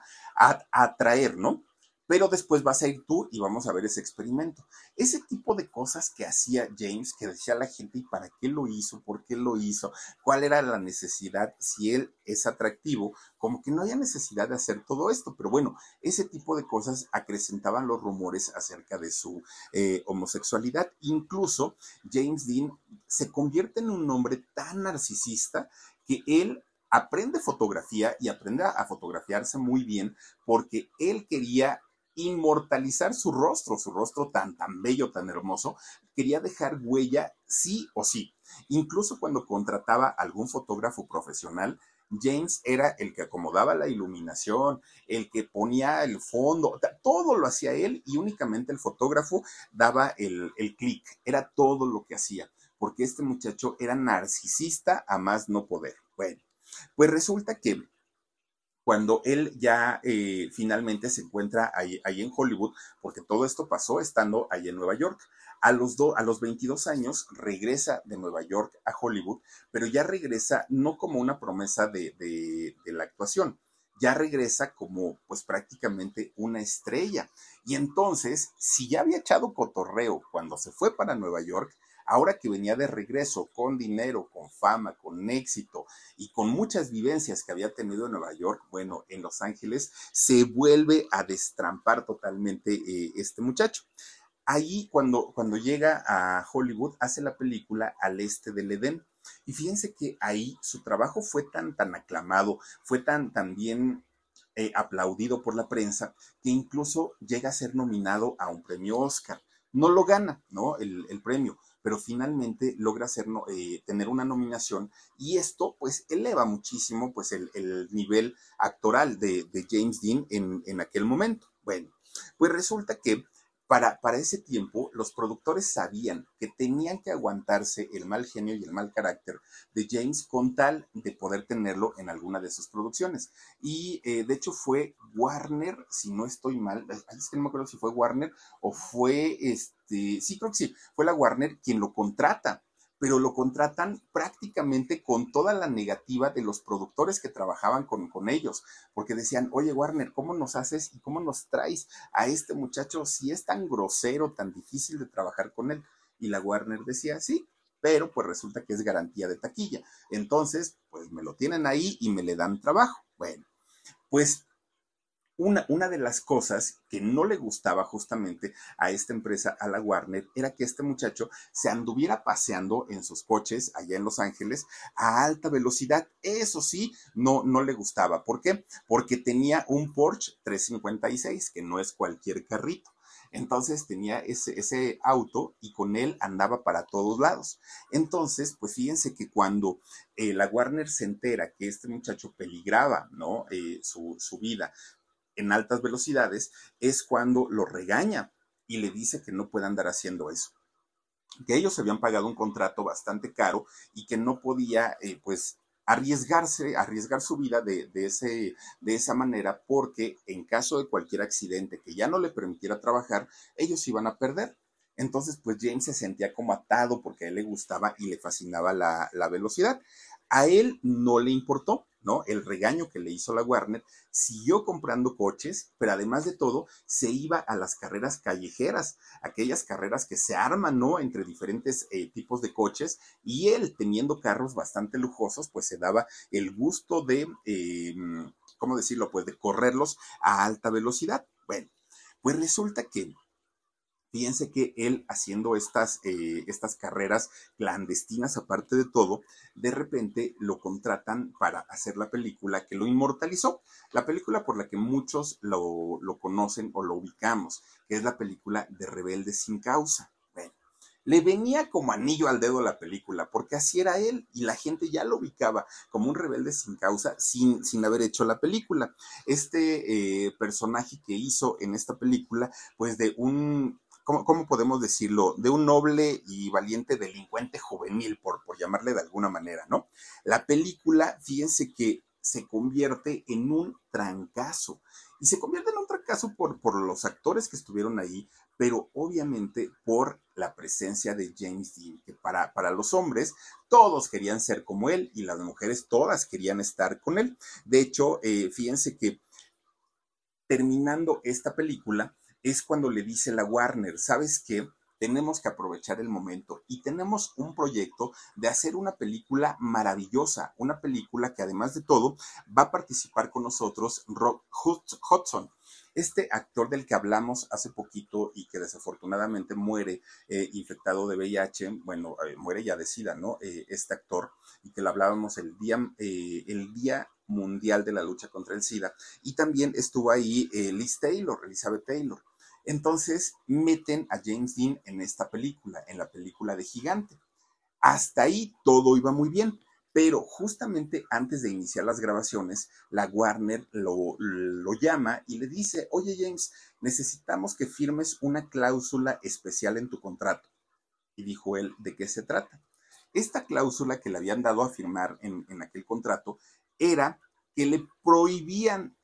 atraer, ¿no? Pero después vas a ir tú y vamos a ver ese experimento. Ese tipo de cosas que hacía James, que decía la gente, ¿y para qué lo hizo? ¿Por qué lo hizo? ¿Cuál era la necesidad? Si él es atractivo, como que no haya necesidad de hacer todo esto, pero bueno, ese tipo de cosas acrecentaban los rumores acerca de su eh, homosexualidad. Incluso James Dean se convierte en un hombre tan narcisista que él aprende fotografía y aprende a fotografiarse muy bien porque él quería inmortalizar su rostro, su rostro tan, tan bello, tan hermoso, quería dejar huella sí o sí. Incluso cuando contrataba algún fotógrafo profesional, James era el que acomodaba la iluminación, el que ponía el fondo, todo lo hacía él y únicamente el fotógrafo daba el, el clic, era todo lo que hacía, porque este muchacho era narcisista a más no poder. Bueno, pues resulta que cuando él ya eh, finalmente se encuentra ahí, en Hollywood, porque todo esto pasó estando ahí en Nueva York. A los, a los 22 años regresa de Nueva York a Hollywood, pero ya regresa no como una promesa de, de, de la actuación, ya regresa como pues prácticamente una estrella. Y entonces, si ya había echado cotorreo cuando se fue para Nueva York, Ahora que venía de regreso con dinero, con fama, con éxito y con muchas vivencias que había tenido en Nueva York, bueno, en Los Ángeles, se vuelve a destrampar totalmente eh, este muchacho. Ahí cuando, cuando llega a Hollywood hace la película Al Este del Edén. Y fíjense que ahí su trabajo fue tan, tan aclamado, fue tan, bien eh, aplaudido por la prensa, que incluso llega a ser nominado a un premio Oscar. No lo gana, ¿no? El, el premio, pero finalmente logra eh, tener una nominación y esto pues eleva muchísimo pues el, nivel actoral de, James Dean en, en, aquel momento. Bueno, pues resulta que para, para, ese tiempo los productores sabían que tenían que aguantarse el mal genio y el mal carácter de James con tal de poder tenerlo en alguna de sus producciones. Y eh, de hecho fue Warner, si no estoy mal, es que no me acuerdo si fue Warner o fue este sí creo que sí, fue la Warner quien lo contrata, pero lo contratan prácticamente con toda la negativa de los productores que trabajaban con, con ellos, porque decían, oye Warner, ¿cómo nos haces y cómo nos traes a este muchacho si es tan grosero, tan difícil de trabajar con él? Y la Warner decía, sí, pero pues resulta que es garantía de taquilla. Entonces, pues me lo tienen ahí y me le dan trabajo. Bueno, pues una, una, de las cosas que no le gustaba justamente a esta empresa, a la Warner, era que este muchacho se anduviera paseando en sus coches allá en Los Ángeles a alta velocidad. Eso sí, no, no le gustaba. ¿Por qué? Porque tenía un Porsche 356, que no es cualquier carrito. Entonces tenía ese, ese, auto y con él andaba para todos lados. Entonces, pues fíjense que cuando eh, la Warner se entera que este muchacho peligraba, ¿no? Eh, su, su vida en altas velocidades, es cuando lo regaña y le dice que no puede andar haciendo eso. Que ellos habían pagado un contrato bastante caro y que no podía, eh, pues, arriesgarse, arriesgar su vida de, de, ese, de esa manera, porque en caso de cualquier accidente que ya no le permitiera trabajar, ellos iban a perder. Entonces, pues James se sentía como atado porque a él le gustaba y le fascinaba la, la velocidad. A él no le importó, ¿no? El regaño que le hizo la Warner, siguió comprando coches, pero además de todo, se iba a las carreras callejeras, aquellas carreras que se arman, ¿no? Entre diferentes eh, tipos de coches, y él, teniendo carros bastante lujosos, pues se daba el gusto de, eh, ¿cómo decirlo? Pues de correrlos a alta velocidad. Bueno, pues resulta que Fíjense que él haciendo estas, eh, estas carreras clandestinas, aparte de todo, de repente lo contratan para hacer la película que lo inmortalizó. La película por la que muchos lo, lo conocen o lo ubicamos, que es la película de Rebelde sin causa. Bueno, le venía como anillo al dedo la película, porque así era él y la gente ya lo ubicaba como un rebelde sin causa sin, sin haber hecho la película. Este eh, personaje que hizo en esta película, pues de un ¿cómo, podemos decirlo? De un noble y valiente delincuente juvenil, por, por llamarle de alguna manera, ¿no? La película, fíjense que se convierte en un trancazo. Y se convierte en un trancazo por, por los actores que estuvieron ahí, pero obviamente por la presencia de James Dean, que para, para, los hombres todos querían ser como él y las mujeres todas querían estar con él. De hecho, eh, fíjense que terminando esta película, es cuando le dice la Warner, ¿sabes qué? Tenemos que aprovechar el momento y tenemos un proyecto de hacer una película maravillosa, una película que además de todo va a participar con nosotros Rock Hudson. Este actor del que hablamos hace poquito y que desafortunadamente muere eh, infectado de VIH, bueno, eh, muere ya decida, ¿no? Eh, este actor, y que lo hablábamos el día, el día mundial de la lucha contra el SIDA, y también estuvo ahí Liz Taylor, Elizabeth Taylor. Entonces meten a James Dean en esta película, en la película de Gigante. Hasta ahí todo iba muy bien, pero justamente antes de iniciar las grabaciones, la Warner lo, llama y le dice, oye James, necesitamos que firmes una cláusula especial en tu contrato. Y dijo él, ¿de qué se trata? Esta cláusula que le habían dado a firmar en, en aquel contrato era que le prohibían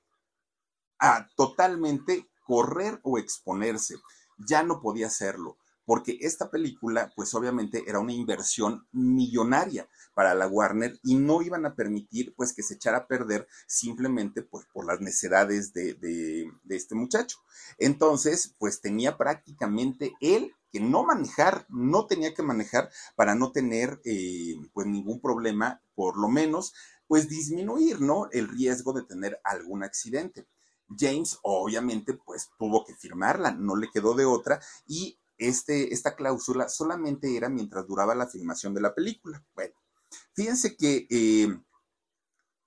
a, totalmente correr o exponerse. Ya no podía hacerlo, porque esta película, pues obviamente era una inversión millonaria para la Warner y no iban a permitir pues que se echara a perder simplemente pues por las necesidades de, de, este muchacho. Entonces, pues tenía prácticamente él que no manejar, no tenía que manejar para no tener eh, pues ningún problema, por lo menos, pues disminuir, ¿no? El riesgo de tener algún accidente. James obviamente pues tuvo que firmarla, no le quedó de otra y este, esta cláusula solamente era mientras duraba la filmación de la película. Bueno, fíjense que eh,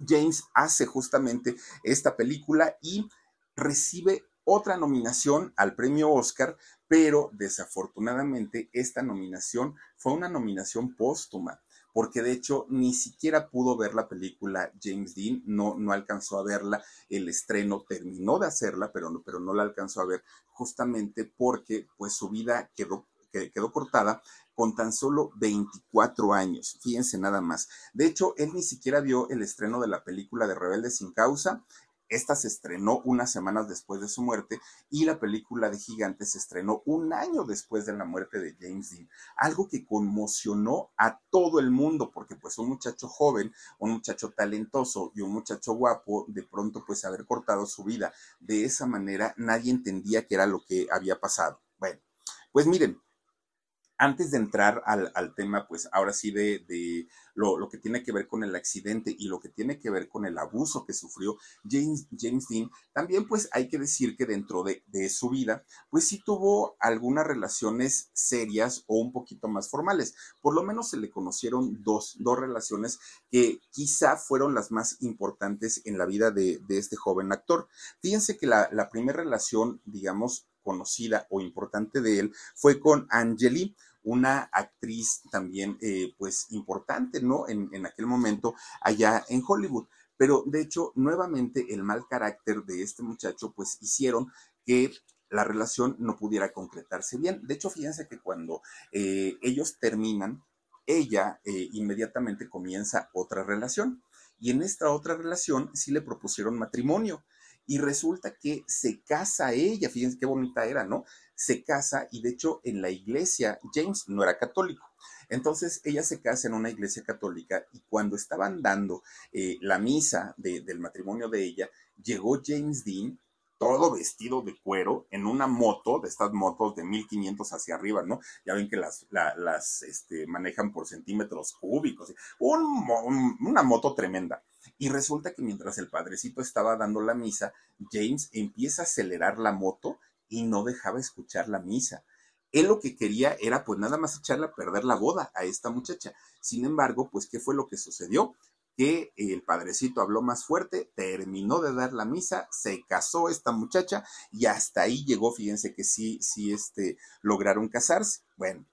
James hace justamente esta película y recibe otra nominación al premio Oscar, pero desafortunadamente esta nominación fue una nominación póstuma porque de hecho ni siquiera pudo ver la película James Dean, no, no alcanzó a verla, el estreno terminó de hacerla, pero no, pero no la alcanzó a ver justamente porque pues su vida quedó, quedó cortada con tan solo 24 años, fíjense nada más. De hecho, él ni siquiera vio el estreno de la película de Rebelde sin causa, esta se estrenó unas semanas después de su muerte y la película de Gigante se estrenó un año después de la muerte de James Dean. Algo que conmocionó a todo el mundo porque pues un muchacho joven, un muchacho talentoso y un muchacho guapo, de pronto pues haber cortado su vida de esa manera, nadie entendía qué era lo que había pasado. Bueno, pues miren, antes de entrar al, tema, pues ahora sí de, lo, que tiene que ver con el accidente y lo que tiene que ver con el abuso que sufrió James, James Dean, también pues hay que decir que dentro de, su vida, pues sí tuvo algunas relaciones serias o un poquito más formales. Por lo menos se le conocieron dos, dos relaciones que quizá fueron las más importantes en la vida de, este joven actor. Fíjense que la, la primera relación, digamos, conocida o importante de él fue con Angeli, una actriz también, eh, pues, importante, ¿no? En, en aquel momento allá en Hollywood. Pero de hecho, nuevamente el mal carácter de este muchacho, pues, hicieron que la relación no pudiera concretarse bien. De hecho, fíjense que cuando eh, ellos terminan, ella eh, inmediatamente comienza otra relación. Y en esta otra relación sí le propusieron matrimonio. Y resulta que se casa ella, fíjense qué bonita era, ¿no? Se casa y de hecho en la iglesia, James no era católico. Entonces ella se casa en una iglesia católica y cuando estaban dando eh, la misa del matrimonio de ella, llegó James Dean todo vestido de cuero en una moto, de estas motos de 1500 hacia arriba, ¿no? Ya ven que las, las este, manejan por centímetros cúbicos, una moto tremenda. Y resulta que mientras el padrecito estaba dando la misa, James empieza a acelerar la moto y no dejaba escuchar la misa. Él lo que quería era pues nada más echarle a perder la boda a esta muchacha. Sin embargo, pues ¿qué fue lo que sucedió? Que el padrecito habló más fuerte, terminó de dar la misa, se casó esta muchacha y hasta ahí llegó, fíjense que sí, sí, este, lograron casarse. Bueno,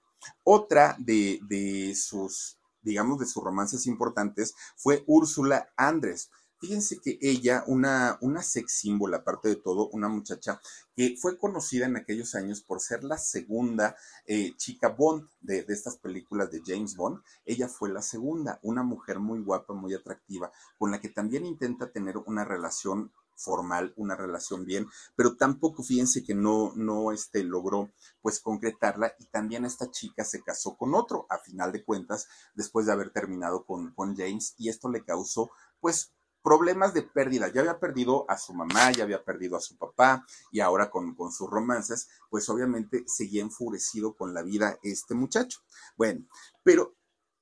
otra de, de sus, digamos, de sus romances importantes fue Úrsula Andrés. Fíjense que ella, una, una sex símbolo, aparte de todo, una muchacha que fue conocida en aquellos años por ser la segunda eh, chica Bond de, de, estas películas de James Bond. Ella fue la segunda, una mujer muy guapa, muy atractiva, con la que también intenta tener una relación formal, una relación bien, pero tampoco fíjense que no, no este, logró pues concretarla y también esta chica se casó con otro, a final de cuentas, después de haber terminado con, con James y esto le causó pues problemas de pérdida. Ya había perdido a su mamá, ya había perdido a su papá y ahora con, con, sus romances, pues obviamente seguía enfurecido con la vida este muchacho. Bueno, pero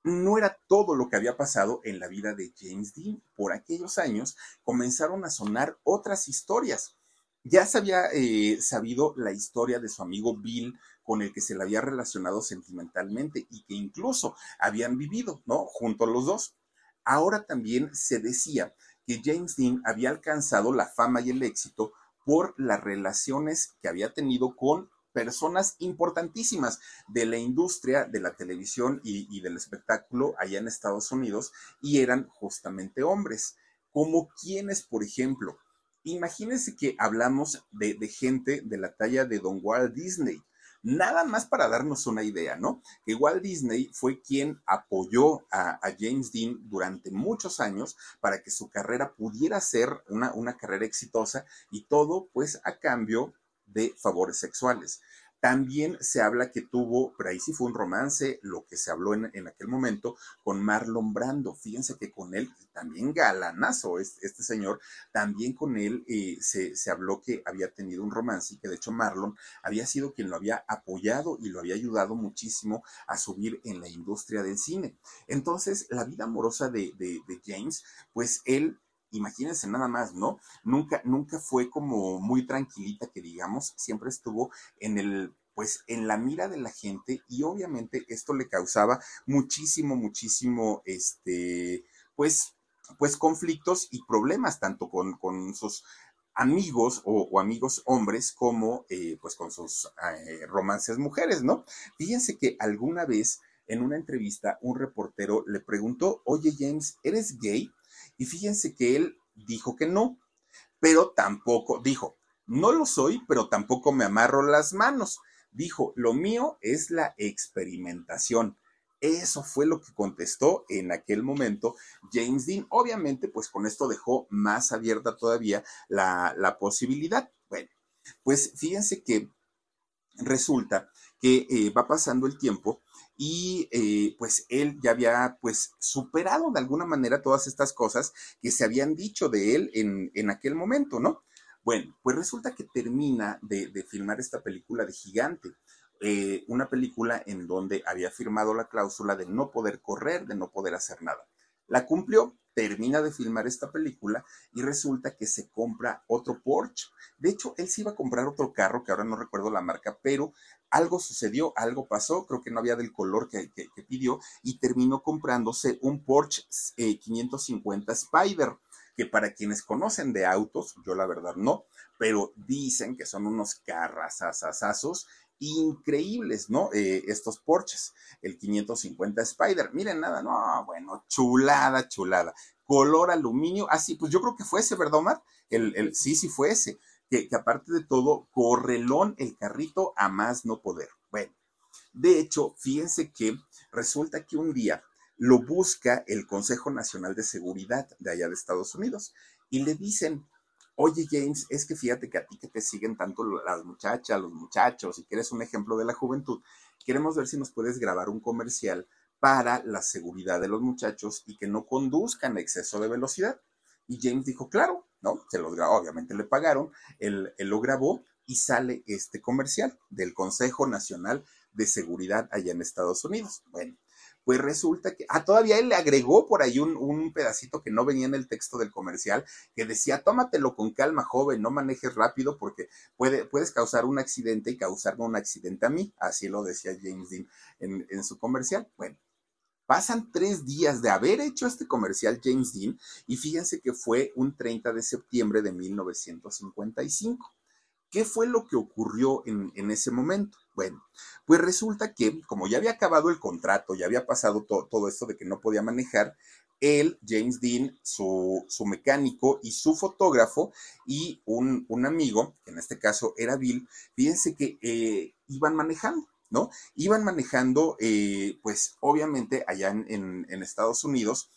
no era todo lo que había pasado en la vida de James Dean. Por aquellos años comenzaron a sonar otras historias. Ya se había eh, sabido la historia de su amigo Bill con el que se le había relacionado sentimentalmente y que incluso habían vivido, ¿no? Junto a los dos. Ahora también se decía que James Dean había alcanzado la fama y el éxito por las relaciones que había tenido con personas importantísimas de la industria de la televisión y, del espectáculo allá en Estados Unidos y eran justamente hombres, como quienes, por ejemplo, imagínense que hablamos de, de gente de la talla de Don Walt Disney, Nada más para darnos una idea, ¿no? Que Walt Disney fue quien apoyó a, James Dean durante muchos años para que su carrera pudiera ser una, una carrera exitosa y todo pues a cambio de favores sexuales. También se habla que tuvo, pero ahí sí fue un romance, lo que se habló en, aquel momento con Marlon Brando. Fíjense que con él, también galanazo este, este señor, también con él eh, se, se, habló que había tenido un romance y que de hecho Marlon había sido quien lo había apoyado y lo había ayudado muchísimo a subir en la industria del cine. Entonces, la vida amorosa de, de James, pues él imagínense nada más, ¿no? Nunca, nunca fue como muy tranquilita, que digamos, siempre estuvo en el pues en la mira de la gente y obviamente esto le causaba muchísimo, muchísimo, este, pues, pues conflictos y problemas tanto con, con sus amigos o, amigos hombres como eh, pues con sus eh, romances mujeres, ¿no? Fíjense que alguna vez en una entrevista un reportero le preguntó, oye James, ¿eres gay? Y fíjense que él dijo que no, pero tampoco, dijo, no lo soy, pero tampoco me amarro las manos. Dijo, lo mío es la experimentación. Eso fue lo que contestó en aquel momento James Dean. Obviamente, pues con esto dejó más abierta todavía la, posibilidad. Bueno, pues fíjense que resulta que eh, va pasando el tiempo y eh, pues él ya había pues superado de alguna manera todas estas cosas que se habían dicho de él en, en aquel momento, ¿no? Bueno, pues resulta que termina de, filmar esta película de Gigante, eh, una película en donde había firmado la cláusula de no poder correr, de no poder hacer nada. La cumplió, termina de filmar esta película y resulta que se compra otro Porsche. De hecho, él se iba a comprar otro carro, que ahora no recuerdo la marca, pero algo sucedió, algo pasó, creo que no había del color que, pidió y terminó comprándose un Porsche 550 eh, Spider, que para quienes conocen de autos, yo la verdad no, pero dicen que son unos carrazazazazos increíbles, ¿no? Eh, estos Porsches, el 550 Spider. Miren nada, no, bueno, chulada, chulada. Color aluminio, así, ah, pues yo creo que fue ese, ¿verdad, Omar? El, el, sí, sí fue ese. Que, que aparte de todo, correlón el carrito a más no poder. Bueno, de hecho, fíjense que resulta que un día lo busca el Consejo Nacional de Seguridad de allá de Estados Unidos y le dicen, oye James, es que fíjate que a ti que te siguen tanto las muchachas, los muchachos y que eres un ejemplo de la juventud, queremos ver si nos puedes grabar un comercial para la seguridad de los muchachos y que no conduzcan a exceso de velocidad. Y James dijo, claro, ¿no? Se los grabó, obviamente le pagaron, él, él lo grabó y sale este comercial del Consejo Nacional de Seguridad allá en Estados Unidos. Bueno, pues resulta que, ah, todavía él le agregó por ahí un, pedacito que no venía en el texto del comercial, que decía, tómatelo con calma, joven, no manejes rápido porque puede, puedes causar un accidente y causarme un accidente a mí, así lo decía James Dean en, en su comercial. Bueno, Pasan tres días de haber hecho este comercial James Dean y fíjense que fue un 30 de septiembre de 1955. ¿Qué fue lo que ocurrió en, ese momento? Bueno, pues resulta que como ya había acabado el contrato, ya había pasado todo esto de que no podía manejar, él, James Dean, su, mecánico y su fotógrafo y un, amigo, que en este caso era Bill, fíjense que eh, iban manejando. ¿No? Iban manejando, eh, pues obviamente allá en Estados Unidos,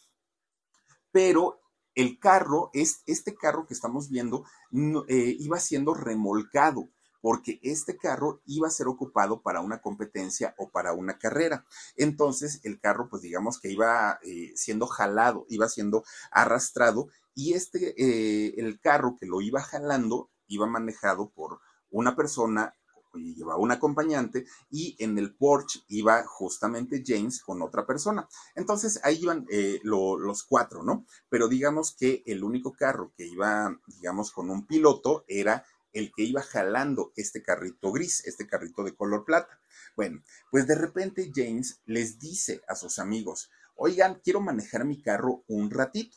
pero el carro, es, este carro que estamos viendo, eh, iba siendo remolcado porque este carro iba a ser ocupado para una competencia o para una carrera. Entonces el carro, pues digamos que iba eh, siendo jalado, iba siendo arrastrado y este, eh, el carro que lo iba jalando, iba manejado por una persona llevaba un acompañante y en el Porsche iba justamente James con otra persona. Entonces ahí iban eh, los cuatro, ¿no? Pero digamos que el único carro que iba, digamos, con un piloto era el que iba jalando este carrito gris, este carrito de color plata. Bueno, pues de repente James les dice a sus amigos, oigan, quiero manejar mi carro un ratito.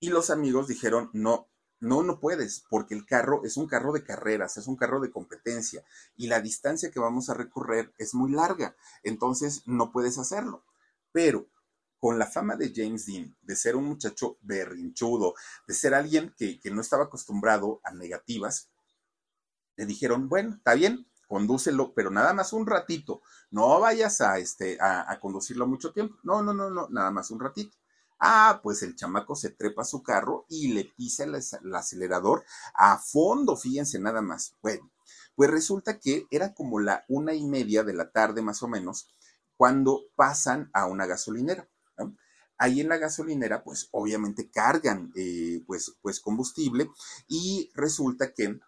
Y los amigos dijeron, no, no, no puedes, porque el carro es un carro de carreras, es un carro de competencia y la distancia que vamos a recorrer es muy larga, entonces no puedes hacerlo. Pero con la fama de James Dean, de ser un muchacho berrinchudo, de ser alguien que, que no estaba acostumbrado a negativas, le dijeron, bueno, está bien, condúcelo, pero nada más un ratito. No vayas a, este, a, conducirlo mucho tiempo. No, no, no, no, nada más un ratito. Ah, pues el chamaco se trepa a su carro y le pisa el, el, acelerador a fondo, fíjense nada más. Bueno, pues resulta que era como la una y media de la tarde más o menos cuando pasan a una gasolinera. Ahí en la gasolinera, pues obviamente cargan eh, pues, pues combustible y resulta que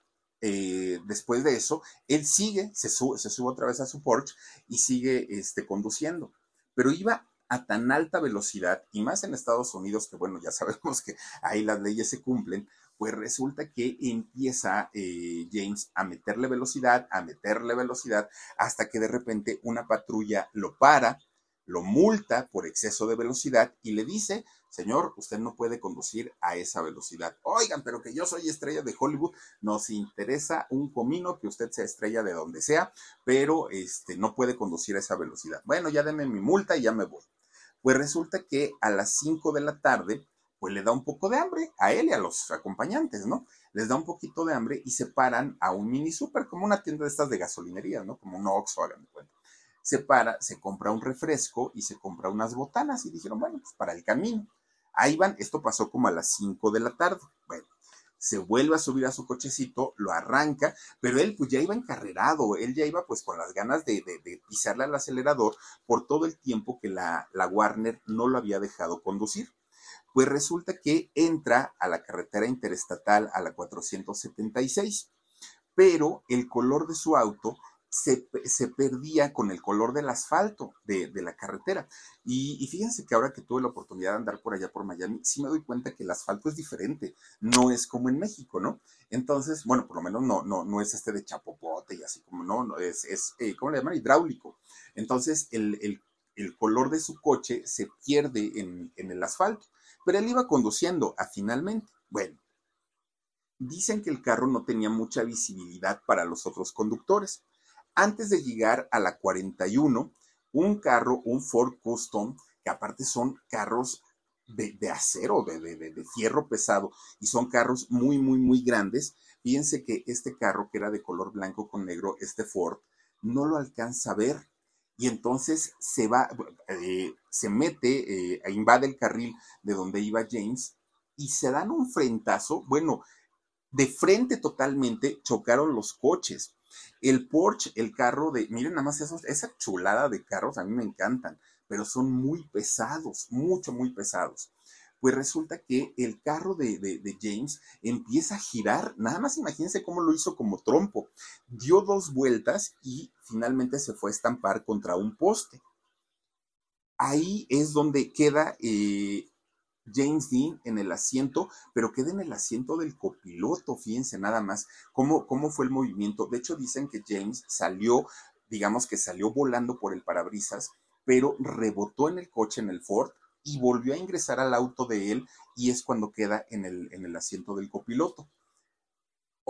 eh, después de eso, él sigue, se sube, se sube otra vez a su Porsche y sigue este, conduciendo. Pero iba a tan alta velocidad, y más en Estados Unidos, que bueno, ya sabemos que ahí las leyes se cumplen, pues resulta que empieza eh, James a meterle velocidad, a meterle velocidad, hasta que de repente una patrulla lo para, lo multa por exceso de velocidad y le dice, señor, usted no puede conducir a esa velocidad. Oigan, pero que yo soy estrella de Hollywood, nos interesa un comino que usted sea estrella de donde sea, pero este, no puede conducir a esa velocidad. Bueno, ya denme mi multa y ya me voy. Pues resulta que a las 5 de la tarde, pues le da un poco de hambre a él y a los acompañantes, ¿no? Les da un poquito de hambre y se paran a un mini super, como una tienda de estas de gasolinería, ¿no? Como un Oxxo, hagan de cuenta se para, se compra un refresco y se compra unas botanas y dijeron, bueno, pues para el camino. Ahí van, esto pasó como a las 5 de la tarde. Bueno, se vuelve a subir a su cochecito, lo arranca, pero él pues ya iba encarrerado, él ya iba pues con las ganas de, pisarle al acelerador por todo el tiempo que la, la Warner no lo había dejado conducir. Pues resulta que entra a la carretera interestatal a la 476, pero el color de su auto se, perdía con el color del asfalto de, la carretera. Y, fíjense que ahora que tuve la oportunidad de andar por allá por Miami, sí me doy cuenta que el asfalto es diferente, no es como en México, ¿no? Entonces, bueno, por lo menos no, no, no es este de chapopote y así como, no, no es, es eh, ¿cómo le llaman? Hidráulico. Entonces, el, color de su coche se pierde en, en el asfalto, pero él iba conduciendo a finalmente. Bueno, dicen que el carro no tenía mucha visibilidad para los otros conductores. Antes de llegar a la 41, un carro, un Ford Custom, que aparte son carros de, acero, de, de, fierro pesado, y son carros muy, muy, muy grandes. Fíjense que este carro, que era de color blanco con negro, este Ford, no lo alcanza a ver. Y entonces se va, eh, se mete, eh, invade el carril de donde iba James y se dan un frentazo. Bueno, de frente totalmente chocaron los coches. El Porsche, el carro de, miren nada más esos, esa chulada de carros, a mí me encantan, pero son muy pesados, mucho, muy pesados. Pues resulta que el carro de, de, James empieza a girar, nada más imagínense cómo lo hizo como trompo. Dio dos vueltas y finalmente se fue a estampar contra un poste. Ahí es donde queda eh, James Dean en el asiento, pero queda en el asiento del copiloto, fíjense nada más cómo, cómo fue el movimiento. De hecho, dicen que James salió, digamos que salió volando por el parabrisas, pero rebotó en el coche, en el Ford, y volvió a ingresar al auto de él, y es cuando queda en el, en el asiento del copiloto.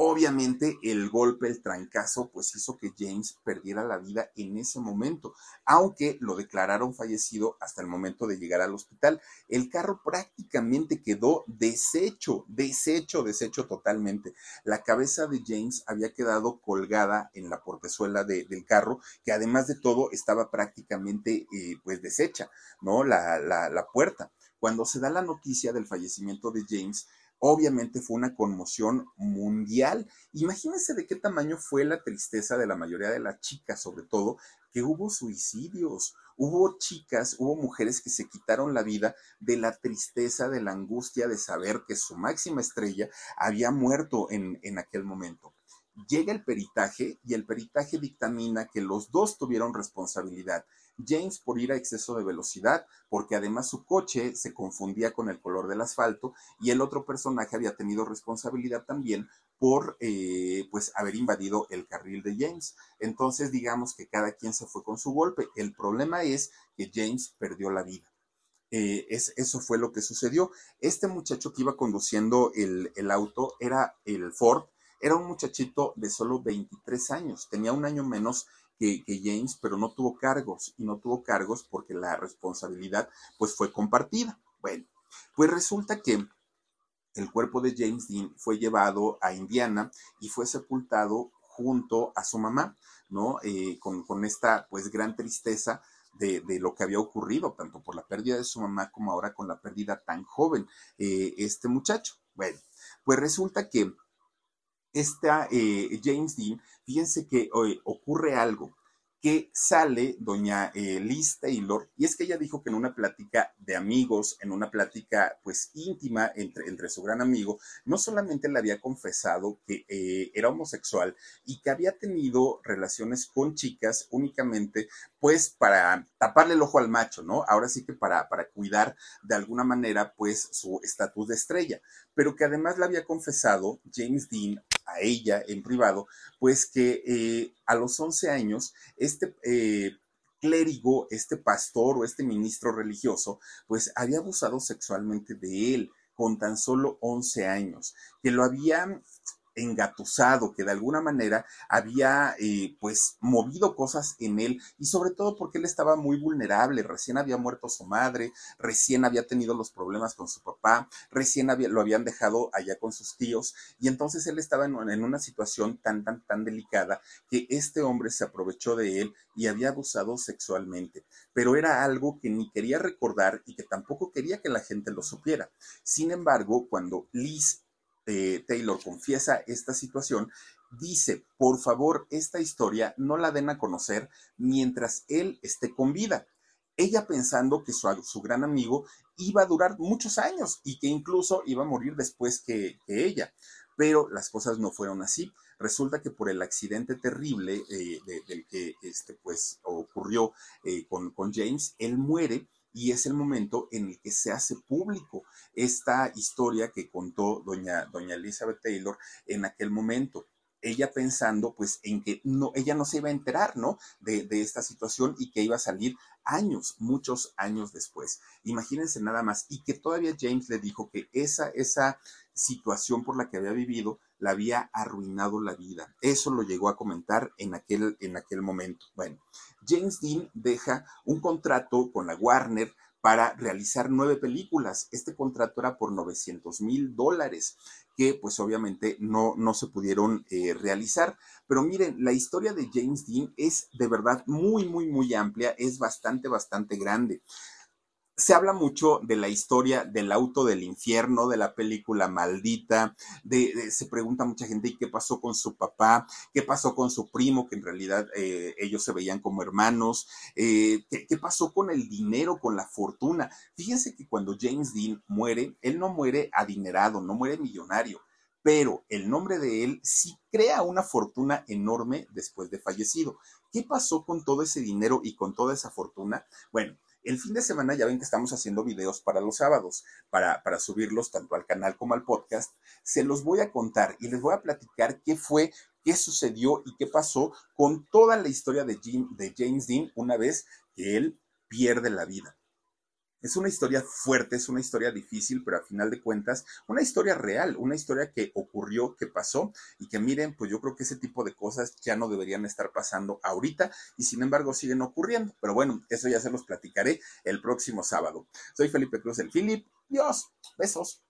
Obviamente el golpe, el trancazo, pues hizo que James perdiera la vida en ese momento, aunque lo declararon fallecido hasta el momento de llegar al hospital. El carro prácticamente quedó deshecho, deshecho, deshecho totalmente. La cabeza de James había quedado colgada en la portezuela del carro, que además de todo estaba prácticamente eh, pues deshecha, ¿no? La, la, la puerta. Cuando se da la noticia del fallecimiento de James, Obviamente fue una conmoción mundial. Imagínense de qué tamaño fue la tristeza de la mayoría de las chicas, sobre todo, que hubo suicidios, hubo chicas, hubo mujeres que se quitaron la vida de la tristeza, de la angustia de saber que su máxima estrella había muerto en, en aquel momento. Llega el peritaje y el peritaje dictamina que los dos tuvieron responsabilidad James por ir a exceso de velocidad, porque además su coche se confundía con el color del asfalto y el otro personaje había tenido responsabilidad también por eh, pues haber invadido el carril de James. Entonces digamos que cada quien se fue con su golpe. El problema es que James perdió la vida. Eh, es, eso fue lo que sucedió. Este muchacho que iba conduciendo el, el auto era el Ford, era un muchachito de solo 23 años, tenía un año menos que, James, pero no tuvo cargos y no tuvo cargos porque la responsabilidad pues fue compartida. Bueno, pues resulta que el cuerpo de James Dean fue llevado a Indiana y fue sepultado junto a su mamá, ¿no? Eh, con, esta pues gran tristeza de, lo que había ocurrido, tanto por la pérdida de su mamá como ahora con la pérdida tan joven, eh, este muchacho. Bueno, pues resulta que esta eh, James Dean, fíjense que ocurre algo que sale doña eh, Liz Taylor, y es que ella dijo que en una plática de amigos, en una plática pues íntima entre, entre su gran amigo, no solamente le había confesado que eh, era homosexual y que había tenido relaciones con chicas únicamente pues para taparle el ojo al macho, ¿no? Ahora sí que para, para cuidar de alguna manera pues su estatus de estrella, pero que además le había confesado James Dean a ella en privado, pues que eh, a los 11 años, este eh, clérigo, este pastor o este ministro religioso, pues había abusado sexualmente de él con tan solo 11 años, que lo había engatusado, que de alguna manera había eh, pues movido cosas en él y sobre todo porque él estaba muy vulnerable, recién había muerto su madre, recién había tenido los problemas con su papá, recién había, lo habían dejado allá con sus tíos y entonces él estaba en, en una situación tan, tan, tan delicada que este hombre se aprovechó de él y había abusado sexualmente, pero era algo que ni quería recordar y que tampoco quería que la gente lo supiera. Sin embargo, cuando Liz eh, Taylor confiesa esta situación, dice, por favor, esta historia no la den a conocer mientras él esté con vida. Ella pensando que su, gran amigo iba a durar muchos años y que incluso iba a morir después que, ella. pero las cosas no fueron así. Resulta que por el accidente terrible eh, del que este, pues, ocurrió eh, con, con James, él muere y es el momento en el que se hace público esta historia que contó doña, doña Elizabeth Taylor en aquel momento ella pensando pues en que no, ella no se iba a enterar, ¿no? De, de, esta situación y que iba a salir años, muchos años después. Imagínense nada más. Y que todavía James le dijo que esa, esa situación por la que había vivido la había arruinado la vida. Eso lo llegó a comentar en aquel, en aquel momento. Bueno, James Dean deja un contrato con la Warner para realizar nueve películas. Este contrato era por 900 mil dólares, que pues obviamente no, no se pudieron eh, realizar. Pero miren, la historia de James Dean es de verdad muy, muy, muy amplia, es bastante, bastante grande se habla mucho de la historia del auto del infierno, de la película maldita, se pregunta mucha gente, ¿y qué pasó con su papá? ¿Qué pasó con su primo? Que en realidad eh, ellos se veían como hermanos. Eh, ¿qué, ¿Qué pasó con el dinero, con la fortuna? Fíjense que cuando James Dean muere, él no muere adinerado, no muere millonario pero el nombre de él sí crea una fortuna enorme después de fallecido. ¿Qué pasó con todo ese dinero y con toda esa fortuna? Bueno, el fin de semana ya ven que estamos haciendo videos para los sábados, para, subirlos tanto al canal como al podcast. Se los voy a contar y les voy a platicar qué fue, qué sucedió y qué pasó con toda la historia de, de James Dean una vez que él pierde la vida. Es una historia fuerte, es una historia difícil, pero a final de cuentas, una historia real, una historia que ocurrió, que pasó y que miren, pues yo creo que ese tipo de cosas ya no deberían estar pasando ahorita y sin embargo siguen ocurriendo. Pero bueno, eso ya se los platicaré el próximo sábado. Soy Felipe Cruz, el Philip. Dios, besos.